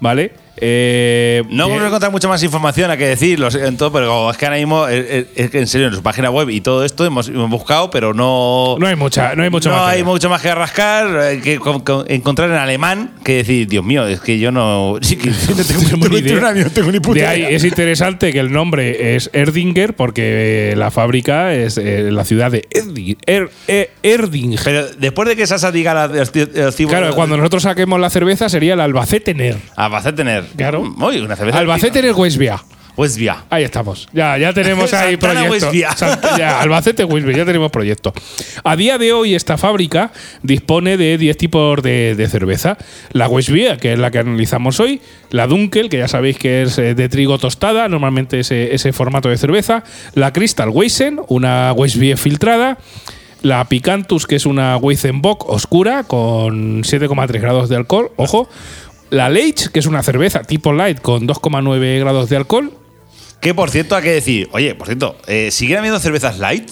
¿vale? Eh,
No vamos a encontrar mucha más información a que decir, lo siento, pero es que ahora mismo, es, es- es que en serio, en su página web y todo esto hemos, hemos buscado, pero no.
No hay mucha, no hay mucho
no
material.
hay mucho más que rascar, eh, que con- con- encontrar en alemán, que decir, Dios mío, es que yo no. [laughs] Sí, que [laughs] no tengo,
tengo ni idea.
tengo ni puta
De ahí
idea.
es interesante que el nombre es Erdinger porque eh, la fábrica es eh, la ciudad de Erdi- Er- eh, Erdinger.
Pero después de que Sasa diga la, los cibos-
Claro, cuando nosotros saquemos la cerveza sería el Albacetener.
Albacetener.
Claro.
Uy, una cerveza.
Albacetener Weissbier.
Westvia.
Ahí estamos. Ya, ya tenemos [laughs] ahí
Santana
proyecto.
Westvia.
Sant- ya, Albacete Westvia, ya tenemos proyecto. A día de hoy, esta fábrica dispone de 10 tipos de, de cerveza. La Westvia, que es la que analizamos hoy. La Dunkel, que ya sabéis que es eh, de trigo tostada, normalmente ese, ese formato de cerveza. La Crystal Weizen, una Westvia filtrada. La Picantus, que es una Weizenbock oscura con 7,3 grados de alcohol. Ojo. La Leitch, que es una cerveza tipo light con 2,9 grados de alcohol.
Que por cierto, hay que decir, oye, por cierto, eh, ¿siguen habiendo cervezas light?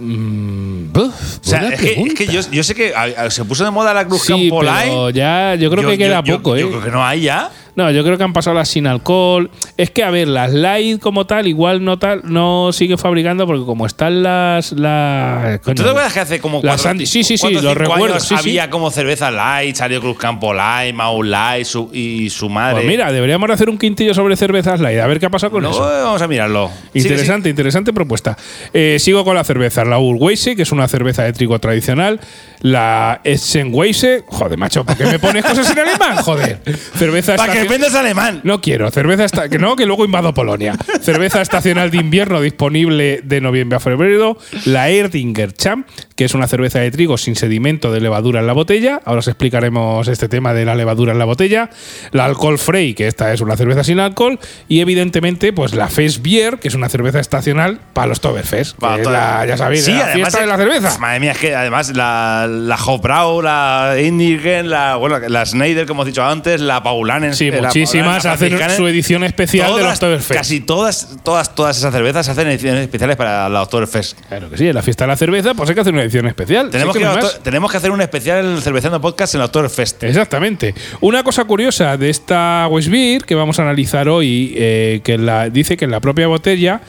O sea, es que, es que yo, yo sé que a- a- se puso de moda la Cruz
Sí,
Campo Light.
ya yo creo
Yo-
que queda
yo-
poco, ¿eh?
Yo creo que no hay ya.
No, yo creo que han pasado las sin alcohol. Es que, a ver, las light como tal, igual no tal, no siguen fabricando porque como están las. las
¿Tú te acuerdas que hace como
Las
cuatro,
sí, sí, sí, lo recuerdo, sí.
había como cerveza light, salió Cruz Campo Light, Mau Light su- y su madre.
Pues mira, deberíamos de hacer un quintillo sobre cervezas light, a ver qué ha pasado con
No,
eso.
vamos a mirarlo. Sigue,
Interesante, interesante propuesta. Eh, sigo con la cerveza. La Urweise, que es una cerveza de trigo tradicional. La Essenweise. Joder, macho, ¿por qué me pones cosas en alemán? Joder. Cerveza.
Para que vendas alemán.
No quiero. Cerveza esta- que no, que luego invado Polonia. Cerveza estacional de invierno disponible de noviembre a febrero. La Erdinger Champ, que es una cerveza de trigo sin sedimento de levadura en la botella. Ahora os explicaremos este tema de la levadura en la botella. La Alcohol Frey, que esta es una cerveza sin alcohol. Y evidentemente, pues la Fest Beer, que es una cerveza estacional para los Toberfest.
Para
la- ya sabéis,
Sí,
la
además
fiesta
es-
de la cerveza.
Madre mía, es que además la, la Hofbrau, la Indigen, la, bueno, la Schneider, como hemos dicho antes, la Paulanen.
Sí,
eh, la
muchísimas
Paulaner, la
hacen su edición especial de los
Todas,
Oktoberfest.
Casi todas, todas, todas esas cervezas hacen ediciones especiales para la Oktoberfest.
Claro que sí, en la fiesta de la cerveza, pues hay que hacer una edición especial.
Tenemos
Sí
que. Okto- tenemos que hacer un especial cerveceando podcast en la Oktoberfest.
Exactamente. Una cosa curiosa de esta Weissbier que vamos a analizar hoy, eh, que la, dice que en la propia botella,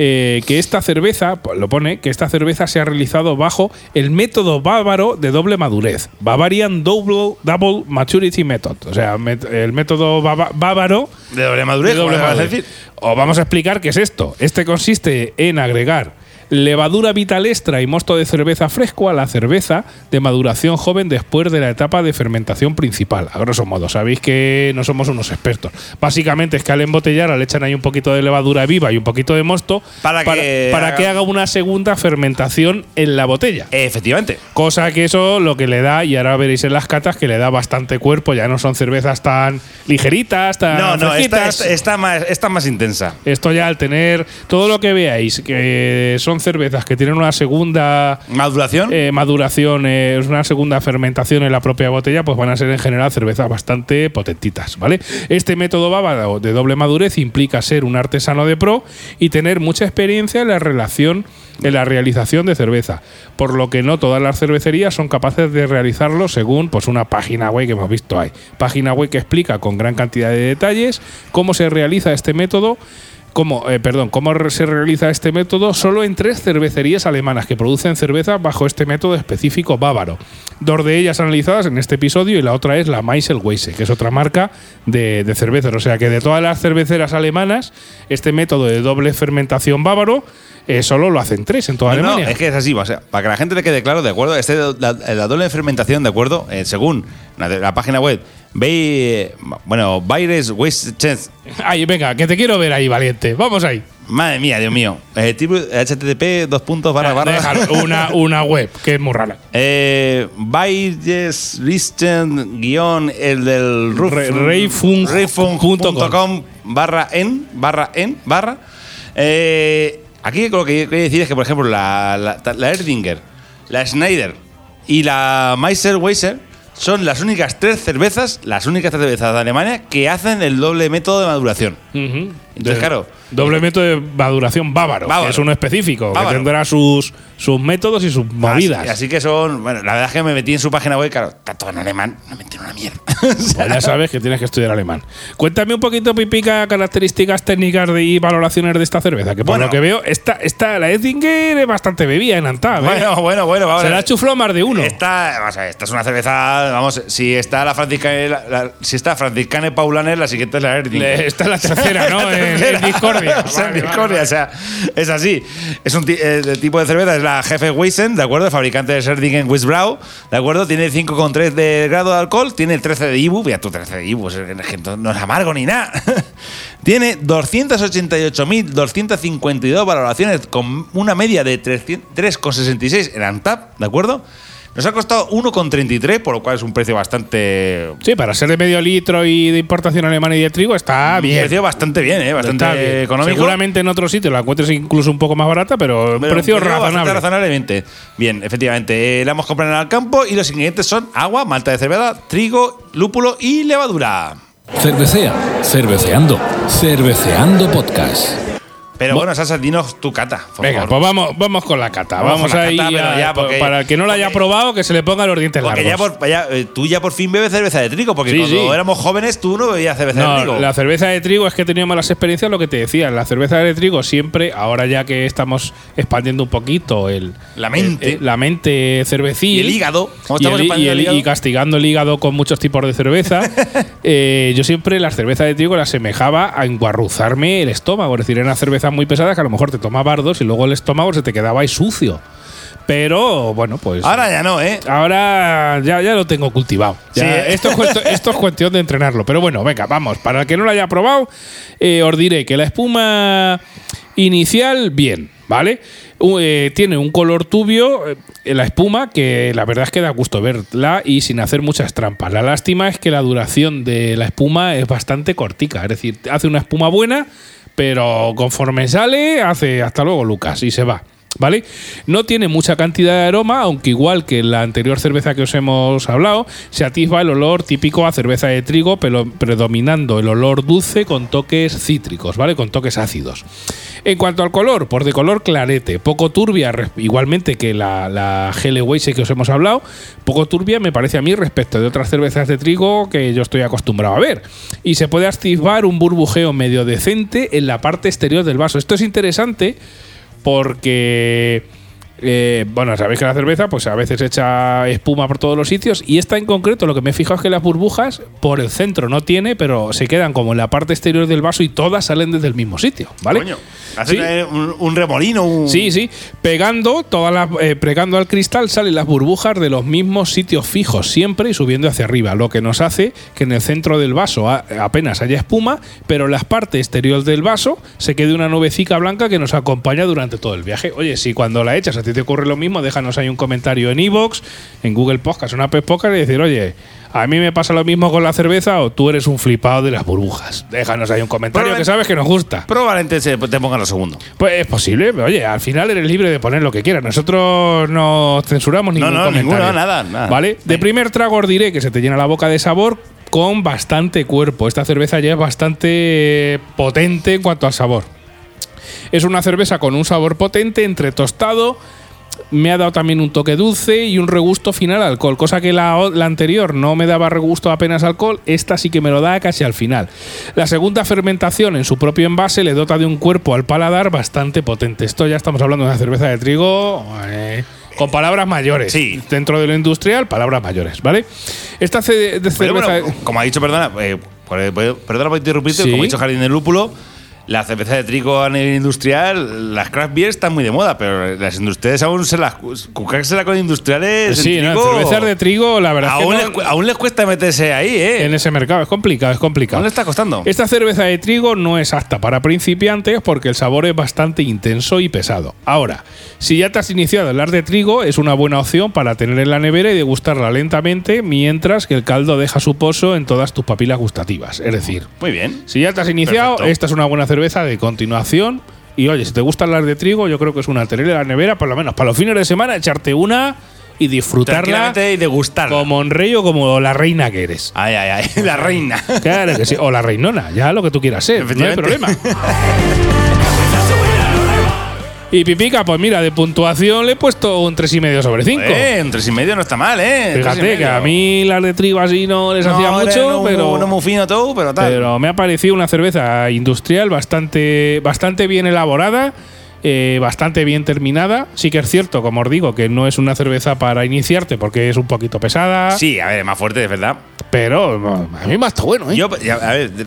eh, que esta cerveza, pues lo pone, que esta cerveza se ha realizado bajo el método bávaro de doble madurez, Bavarian Double, Double Maturity Method. O sea, el método bávaro
De doble madurez,
de doble
¿cómo le vas a
madurez.
decir?
Os vamos a explicar qué es esto. Este consiste en agregar levadura vital extra y mosto de cerveza fresco a la cerveza de maduración joven después de la etapa de fermentación principal. A grosso modo, sabéis que no somos unos expertos. Básicamente es que al embotellar le echan ahí un poquito de levadura viva y un poquito de mosto
Para que
para
haga-
que haga una segunda fermentación en la botella.
Efectivamente.
Cosa que eso lo que le da, y ahora veréis en las catas, que le da bastante cuerpo. Ya no son cervezas tan ligeritas, tan
No, no, esta,
fresquitas.
esta- esta más, esta más intensa.
Esto ya al tener todo lo que veáis, que son cervezas que tienen una segunda
Maduración.
eh, maduración, eh, una segunda fermentación en la propia botella, pues van a ser en general cervezas bastante potentitas, ¿vale? Este método bávaro de doble madurez implica ser un artesano de pro y tener mucha experiencia en la relación en la realización de cerveza, por lo que no todas las cervecerías son capaces de realizarlo según pues una página web que hemos visto ahí. Página web que explica con gran cantidad de detalles cómo se realiza este método cómo, eh, perdón, cómo se realiza este método solo en tres cervecerías alemanas que producen cerveza bajo este método específico bávaro. Dos de ellas analizadas en este episodio y la otra es la Meiselweisse, que es otra marca de, de cervezas. O sea que de todas las cerveceras alemanas, este método de doble fermentación bávaro eh, solo lo hacen tres en toda
No, no,
Alemania.
es que es así, o sea, para que la gente le quede claro, ¿de acuerdo? Este, la, la doble fermentación, ¿de acuerdo? Eh, según la, la página web, ve, bueno, Baires West
Ay, venga, que te quiero ver ahí, valiente. Vamos ahí.
Madre mía, Dios mío. Eh, tipo, HTTP, dos puntos, barra, barra.
Déjalo, una, [laughs] una web que es muy rara.
Eh, guion, el del roof.
Re- reifung-
reifung.com, barra en, barra en, barra. Eh, aquí lo que quiero decir es que, por ejemplo, la, la, la Erdinger, la Schneider y la Meiser Weiser son las únicas tres cervezas, las únicas tres cervezas de Alemania que hacen el doble método de maduración. Entonces, claro.
Doble método de maduración bávaro,
Bávaro.
que es uno específico,
Bávaro.
que tendrá sus, sus métodos y sus movidas.
Así, así que son. Bueno, la verdad es que me metí en su página web, claro, está todo en alemán, no me entiendo una mierda. [laughs]
Pues ya sabes que tienes que estudiar alemán. Cuéntame un poquito, Pipica, características técnicas de, y valoraciones de esta cerveza. Que por
Bueno.
lo que veo, esta, esta, la Ettinger es bastante bebida en Antap. ¿eh?
bueno, bueno, bueno, vamos
Se la chufló más de uno.
Esta, vamos a ver, esta es una cerveza, vamos, si está la la- si está franciscane Paulaner, la siguiente es la Erdinger.
Esta es la tercera, ¿no? [laughs] En- discordia. [laughs]
O sea, en discordia, o sea, es así. Es un eh, el tipo de cerveza, es la Jefe Weissen, ¿de acuerdo? Fabricante de Serdingen Wisbrau, ¿de acuerdo? Tiene 5,3 de grado de alcohol, tiene 13 13 de Ibu, mira tú 13 de Ibu, no es amargo ni nada. [laughs] Tiene 288.252 valoraciones con una media de 3,66 en Antap, ¿de acuerdo? Nos ha costado 1,33, por lo cual es un precio bastante.
Sí, para ser de medio litro y de importación alemana y de trigo está bien.
Un precio bastante bien, ¿eh? bastante
bien.
económico.
Seguramente en otros sitios la encuentres incluso un poco más barata, pero, un precio
un bastante
razonable.
razonablemente. Bien, efectivamente. eh, la hemos comprado en el campo y los ingredientes son agua, malta de cerveza, trigo, lúpulo y levadura.
Cervecea, cerveceando, cerveceando podcast.
Pero bueno, Sasa, dinos tu cata, por
Venga,
favor.
pues vamos, vamos con la cata.
Vamos
Vamos, ahí
cata,
a-
ya, porque-
para el que no la haya
porque-
probado, que se le ponga los dientes
Porque
largos.
por, ya, eh, tú ya por fin bebes cerveza de trigo, porque
Sí,
cuando
sí.
éramos jóvenes tú no bebías cerveza de
No,
trigo.
la cerveza de trigo es que he tenido malas experiencias, lo que te decía. La cerveza de trigo siempre, ahora ya que estamos expandiendo un poquito el,
La mente.
el- el- la mente cervecil
Y el hígado. ¿Cómo
y,
estamos
el- y
expandiendo
el-
el hígado?
y castigando el hígado con muchos tipos de cerveza, [laughs] eh, yo siempre las cervezas de trigo las asemejaba a enguarruzarme el estómago. Es decir, eran muy pesadas que a lo mejor te tomaba bardos y luego el estómago se te quedaba ahí sucio. Pero bueno, pues.
Ahora ya no, ¿eh?
Ahora ya, ya lo tengo cultivado. Ya,
Sí.
esto, es cuestión, [laughs] esto es cuestión de entrenarlo. Pero bueno, venga, vamos. Para el que no lo haya probado, eh, os diré que la espuma inicial, bien, ¿vale? Eh, tiene un color tubio, eh, la espuma, que la verdad es que da gusto verla y sin hacer muchas trampas. La lástima es que la duración de la espuma es bastante cortica. Es decir, hace una espuma buena, pero conforme sale, hace hasta luego, Lucas, y se va. ¿Vale? No tiene mucha cantidad de aroma, aunque igual que la anterior cerveza que os hemos hablado, se atisba el olor típico a cerveza de trigo, pero predominando el olor dulce con toques cítricos, ¿vale? Con toques ácidos. En cuanto al color, por de color clarete, poco turbia, igualmente que la, la que os hemos hablado, poco turbia me parece a mí respecto de otras cervezas de trigo que yo estoy acostumbrado a ver. Y se puede atisbar un burbujeo medio decente en la parte exterior del vaso. Esto es interesante porque eh, bueno, sabéis que la cerveza pues a veces echa espuma por todos los sitios y esta en concreto lo que me he fijado es que las burbujas por el centro no tiene, pero se quedan como en la parte exterior del vaso y todas salen desde el mismo sitio, ¿vale?
Coño, hace
Sí.
un, un remolino, un.
Sí, sí. Pegando, todas las, eh, pegando al cristal salen las burbujas de los mismos sitios fijos siempre y subiendo hacia arriba, lo que nos hace que en el centro del vaso apenas haya espuma, pero en la parte exterior del vaso se quede una nubecica blanca que nos acompaña durante todo el viaje. Oye, si cuando la echas ti te ocurre lo mismo, déjanos ahí un comentario en iVoox, en Google Podcast, en Apple Podcast y decir, oye, a mí me pasa lo mismo con la cerveza o tú eres un flipado de las burbujas. Déjanos ahí un comentario que sabes que nos gusta.
Probablemente se te pongan lo segundo.
Pues es posible, pero oye, al final eres libre de poner lo que quieras. Nosotros no censuramos
No,
ningún
no,
comentario.
ninguno, nada, nada.
¿Vale? De primer trago os diré que se te llena la boca de sabor con bastante cuerpo. Esta cerveza ya es bastante potente en cuanto al sabor. Es una cerveza con un sabor potente entre tostado. Me ha dado también un toque dulce y un regusto final al alcohol, cosa que la, anterior no me daba regusto apenas al alcohol, esta sí que me lo da casi al final. La segunda fermentación en su propio envase le dota de un cuerpo al paladar bastante potente. Esto ya estamos hablando de una cerveza de trigo eh, con palabras mayores.
Sí.
Dentro de lo industrial, palabras mayores, ¿vale? Esta de cerveza...
bueno, como ha dicho, perdona, eh, perdona por interrumpirte,
Sí.
como ha dicho Jardín del Lúpulo, la cerveza de trigo a nivel industrial, las craft beers están muy de moda, pero las industriales aún se las. Cucársela con industriales. en
sí, no,
trigo,
cervezas de trigo, la verdad que
Aún,
no-
les, cu- aún les cuesta meterse ahí, ¿eh?
en ese mercado. Es complicado, es complicado.
¿Aún le está costando?
Esta cerveza de trigo no es apta para principiantes porque el sabor es bastante intenso y pesado. Ahora, si ya te has iniciado a hablar de trigo, es una buena opción para tener en la nevera y degustarla lentamente mientras que el caldo deja su pozo en todas tus papilas gustativas. Es decir,
Muy bien.
si ya te has iniciado,
Perfecto.
esta es una buena cerveza de continuación. Y oye, si te gustan las de trigo, yo creo que es una tener en la nevera, por lo menos para los fines de semana, echarte una y disfrutarla
y degustarla.
como un rey o como la reina que eres.
Ay, ay, ay. La reina.
Claro que sí. O la reinona, ya lo que tú quieras ser. No hay problema. [laughs] Y Pipica, pues mira, de puntuación le he puesto un 3,5 sobre 5.
Eh, un tres y medio no está mal, ¿eh?
Fíjate que a mí las de trigo así no les
No,
hacía mucho,
no-
pero,
No muy fino todo, pero tal.
pero me ha parecido una cerveza industrial bastante, bastante bien elaborada. eh, bastante bien terminada. Sí que es cierto, como os digo, que no es una cerveza para iniciarte porque es un poquito pesada.
sí, a ver, más fuerte, es verdad.
Pero a mí ha estado bueno, ¿eh?
Yo, a ver, de,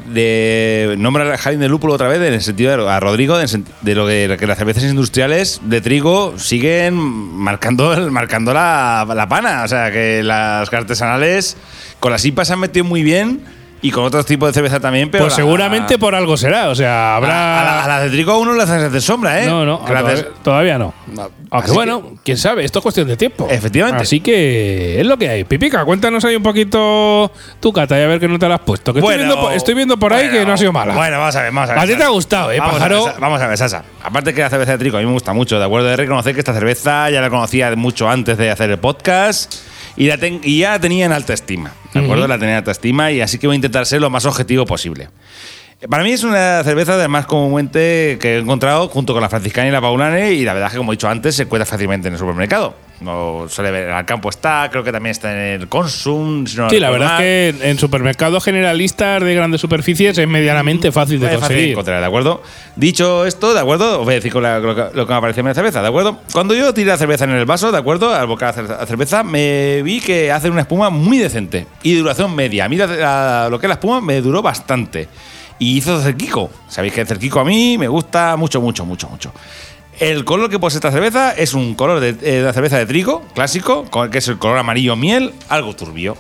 de nombrar a Jalín de Lúpulo otra vez en el sentido de a Rodrigo sen- de lo que, las cervezas industriales de trigo siguen marcando, marcando la, la pana. O sea, que las artesanales con las IPAs se han metido muy bien y con otros tipos de cerveza también, pero.
pues
la-
seguramente por algo será. O sea, habrá.
a la- a las de trigo a uno le hacen hacer sombra, ¿eh?
No, no,
Que las de-
todavía, todavía no.
No.
Aunque bueno, quién sabe, esto es cuestión de tiempo.
Efectivamente.
Así que es lo que hay. Pipica, cuéntanos ahí un poquito tu cata y a ver qué no te la has puesto. Que estoy,
Bueno,
viendo, por- estoy viendo por ahí
bueno,
que no ha sido mala.
Bueno, vamos a ver, vamos a ver.
A ti te ha gustado, ¿eh,
vamos
pájaro?
A ver, vamos a ver, Sasa. Aparte que la cerveza de trigo a mí me gusta mucho, ¿de acuerdo? De reconocer que esta cerveza ya la conocía mucho antes de hacer el podcast y, la ten- y ya la tenía en alta estima, ¿de acuerdo? La tenía en alta estima y así que voy a intentar ser lo más objetivo posible. Para mí es una cerveza de más comúnmente que he encontrado junto con la franciscana y la paulane y la verdad es que como he dicho antes se encuentra fácilmente en el supermercado. No suele ver, al campo está, creo que también está en el Consum. si no
Sí, la verdad
mal.
es que en supermercados generalistas de grandes superficies es medianamente fácil de
Es fácil de
conseguir.
encontrar, ¿de acuerdo? Dicho esto, ¿de acuerdo? Os voy a decir con la- lo, que, lo que me apareció en la cerveza, ¿de acuerdo? Cuando yo tiré la cerveza en el vaso, ¿de acuerdo? Al bocar la cerveza, me vi que hace una espuma muy decente y de duración media. A mí la- la- lo que es la espuma me duró bastante. Y hizo cerquico. Sabéis que el cerquico a mí me gusta mucho, mucho, mucho, mucho. El color que posee esta cerveza es un color de, eh, de cerveza de trigo clásico, que es el color amarillo miel, algo turbio.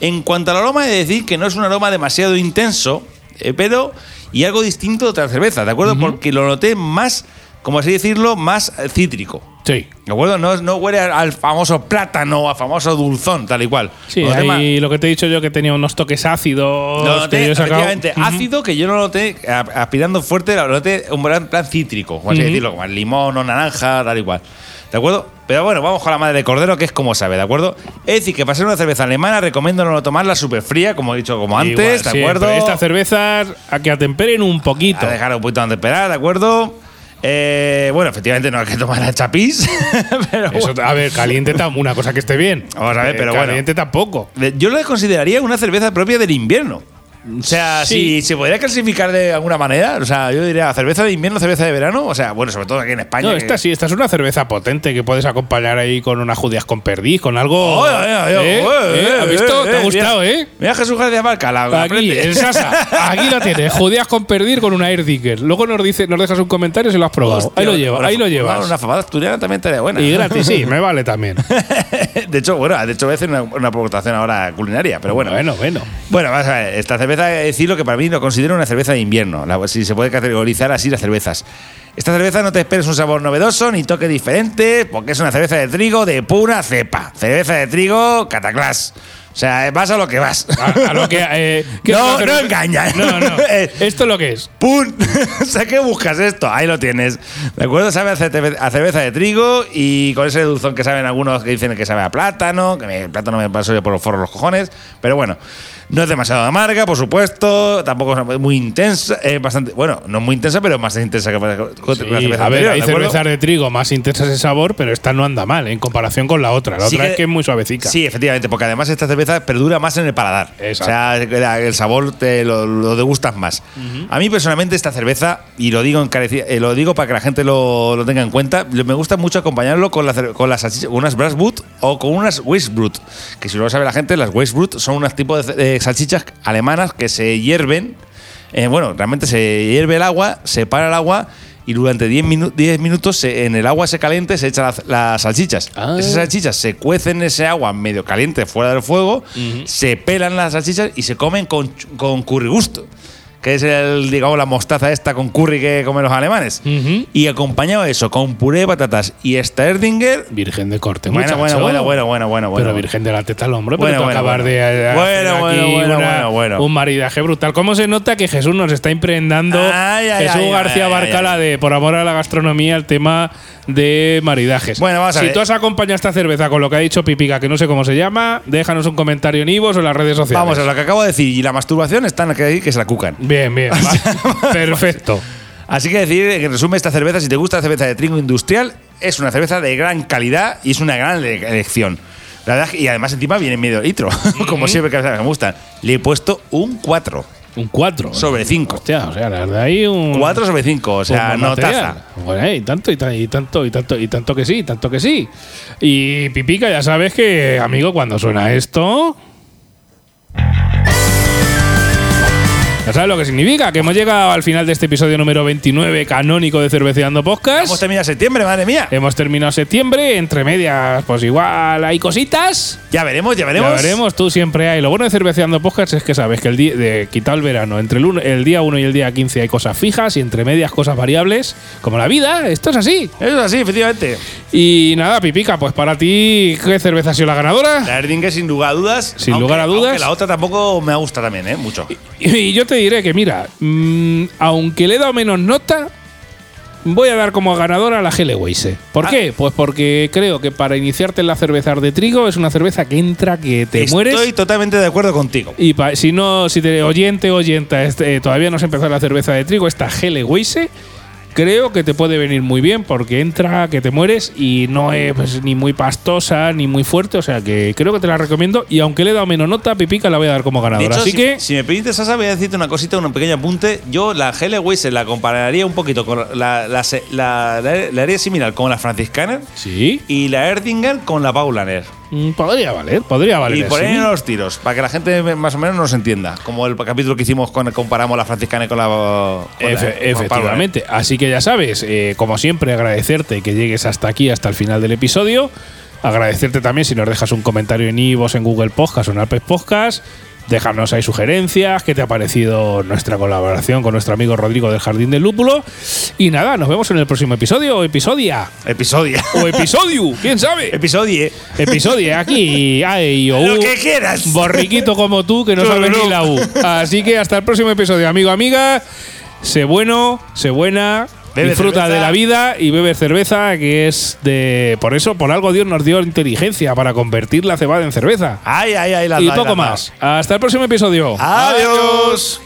En cuanto al aroma, he de decir que no es un aroma demasiado intenso, eh, pero y algo distinto de otra cerveza, ¿de acuerdo? Porque lo noté más, como así decirlo, más cítrico.
Sí.
¿De acuerdo? No, no huele al, famoso plátano, al famoso dulzón, tal y cual.
Sí, ahí lo que te he dicho yo que tenía unos toques ácidos.
lo
que
noté,
yo he sacado.
efectivamente, ácido que yo no lo noté aspirando fuerte, lo noté un plan, plan cítrico, como así
Ujú.
decirlo, como el limón o naranja, tal y cual. ¿De acuerdo? Pero bueno, vamos con la madre de cordero, que es como sabe, ¿de acuerdo? Es decir, que para ser una cerveza alemana recomiendo no tomarla súper fría, como he dicho, como antes,
Igual,
¿de acuerdo?
Estas cervezas a que atemperen un poquito.
A dejar un poquito de esperar, ¿de acuerdo? Eh, bueno, efectivamente no hay que tomar a chapís, [laughs] pero
Eso,
bueno.
a ver, caliente una cosa que esté bien.
Vamos a ver,
Eh,
pero bueno.
Caliente tampoco.
Yo la consideraría una cerveza propia del invierno. O sea,
Sí.
si se podría clasificar de alguna manera, o sea, yo diría cerveza de invierno, cerveza de verano, o sea, bueno, sobre todo aquí en España.
No,
que-
esta sí, esta es una cerveza potente que puedes acompañar ahí con unas judías con perdiz, con algo.
Oye,
¿Eh? ¿Eh? ¿Has
eh,
visto?
eh,
¿Te ha gustado,
mira.
eh?
Mira Jesús García Barca, la, la
Aquí, en Sasa. Aquí lo tienes. Judías con perdir con una Airdigger. Luego nos, dice, nos dejas un comentario si lo has probado.
Hostia,
ahí lo llevas, ahí lo llevas.
Una fabada asturiana también estaría buena.
y gratis, sí, me vale también. [laughs]
de hecho, bueno, de hecho voy a hacer una, una aportación ahora culinaria, pero bueno.
bueno, bueno.
Bueno, vamos a ver, esta cerveza, he de decirlo que para mí lo considero una cerveza de invierno, la- si se puede categorizar así las cervezas. Esta cerveza no te esperes un sabor novedoso ni toque diferente, porque es una cerveza de trigo de pura cepa. Cerveza de trigo cataclás. O sea, vas a lo que vas.
A, a lo que. eh, ¿qué es
No, no
cerveza?
engaña.
No, no. [laughs]
Eh,
Esto es lo que es.
¡Pum! o sea, ¿qué buscas esto? Ahí lo tienes. ¿De acuerdo? Sabe a cerveza de trigo y con ese dulzón que saben algunos que dicen que sabe a plátano, que el plátano me pasó yo por los forros los cojones, pero bueno. No es demasiado amarga, por supuesto, tampoco es muy intensa, es bastante, bueno, no es muy intensa, pero más intensa que, la cerveza
a ver,
anterior,
hay
¿de
cervezas de trigo más intensas de sabor, pero esta no anda mal en comparación con la otra. La
Sí
otra
que-
es que es muy suavecica.
Sí, efectivamente, porque además esta cerveza perdura más en el paladar.
Exacto.
O sea, el sabor te lo, lo degustas más. A mí personalmente esta cerveza, y lo digo eh, lo digo para que la gente lo, lo tenga en cuenta, me gusta mucho acompañarlo con, la, con las con unas Brasboot o con unas Weissbrut. Que si no lo sabe la gente, las Weissbrut son unos tipos de, ce- de salchichas alemanas que se hierven. eh, bueno, realmente se hierve el agua, se para el agua. Y durante 10 minu- 10 minutos se- en el agua se caliente se echan las, las salchichas.
Ah.
Esas salchichas se cuecen en ese agua medio caliente fuera del fuego, se pelan las salchichas y se comen con, con curry gusto. Que es el, digamos, la mostaza esta con curry que comen los alemanes. Y acompañado de eso, con puré de patatas y Sterdinger.
Virgen de corte,
Bueno,
muchacho.
bueno, bueno, bueno, bueno, bueno,
Pero
bueno.
virgen de la teta al hombre,
Bueno,
pero
bueno,
acabar
bueno.
de hacer
Bueno, bueno, bueno,
una-
bueno, bueno.
un maridaje brutal. ¿Cómo se nota que Jesús nos está impregnando?
Ay, ay,
Jesús
ay,
García Barcala
ay.
de por amor a la gastronomía el tema de maridajes.
Bueno, vamos a
si
ver.
tú has acompañado esta cerveza con lo que ha dicho Pipica, que no sé cómo se llama, déjanos un comentario en Ivos o en las redes sociales.
Vamos a lo que acabo de decir. Y la masturbación están aquí que se la cucan.
Bien, bien. [laughs] va. Perfecto.
Así que decir, en resumen, esta cerveza, si te gusta la cerveza de trigo industrial, es una cerveza de gran calidad y es una gran ele- elección. La verdad, y además encima viene en medio litro, [laughs] como siempre que me gustan. Le he puesto un 4
Un 4.
sobre 5.
Hostia, o sea, la verdad hay un.
4 sobre 5, o sea,
Pues
no
material.
taza.
Bueno, y tanto, y, ta- y tanto, y tanto, y tanto que sí, tanto que sí. Y Pipica, ya sabes que, amigo, cuando suena esto. Ya sabes lo que significa, que hemos llegado al final de este episodio número 29 canónico de Cerveceando Podcast.
Hemos terminado septiembre, madre mía.
Hemos terminado septiembre, entre medias, pues igual hay cositas.
Ya veremos, ya veremos.
Ya veremos, tú siempre hay. Lo bueno de Cerveceando Podcast es que sabes que el día, de quitado el verano, entre el, uno- el día 1 y el día 15 hay cosas fijas y entre medias cosas variables, como la vida, esto es así.
Eso es así, efectivamente.
Y nada, Pipica, pues para ti, ¿qué cerveza ha sido la ganadora?
La Erdinger, sin lugar a dudas.
Sin
aunque-
lugar a dudas.
aunque la otra tampoco me gusta también, ¿eh? Mucho.
Y yo te diré que, mira, mm, aunque le he dado menos nota, voy a dar como ganadora a la Helleweize. ¿Por
Ah.
qué? Pues porque creo que para iniciarte en la cerveza de trigo es una cerveza que entra, que te
Estoy
mueres.
totalmente de acuerdo contigo.
Y si no, si te oyente, oyenta, este, todavía no has empezado la cerveza de trigo, esta Helleweize, creo que te puede venir muy bien porque entra, que te mueres y no es pues, ni muy pastosa ni muy fuerte. O sea que creo que te la recomiendo. Y aunque le he dado menos nota, Pipica la voy a dar como ganadora.
hecho,
Así
si,
que.
si me permites, Sasa, voy a decirte una cosita, un pequeño apunte. Yo la Helleweiser la compararía un poquito con la, la, se- la, la- la haría similar con la Franciscaner
Sí.
y la Erdinger con la Paulaner.
Mm, Podría valer, podría valer.
y ahí
sí.
los tiros, para que la gente más o menos nos entienda. Como el capítulo que hicimos con comparamos la Franciscaner con la. con la- la
efectivamente. Así que ya sabes, eh, como siempre, agradecerte que llegues hasta aquí, hasta el final del episodio. Agradecerte también si nos dejas un comentario en Ivos, en Google Podcast o en Apple Podcast. Déjanos ahí sugerencias, qué te ha parecido nuestra colaboración con nuestro amigo Rodrigo del Jardín del Lúpulo. Y nada, nos vemos en el próximo episodio, o episodia.
Episodio.
o episodio, quién sabe.
Episodio.
Episodio, aquí, ay, o
Lo que quieras.
Borriquito como tú que no sabe
no.
ni la U. Así que hasta el próximo episodio, amigo, amiga. Sé bueno, sé buena.
Bebe
disfruta
cerveza.
de la vida y bebe cerveza, que es de. Por eso, por algo Dios nos dio inteligencia para convertir la cebada en cerveza.
Ay, ay, ay, la
y
la-
poco
la-
más. Hasta el próximo episodio.
Adiós.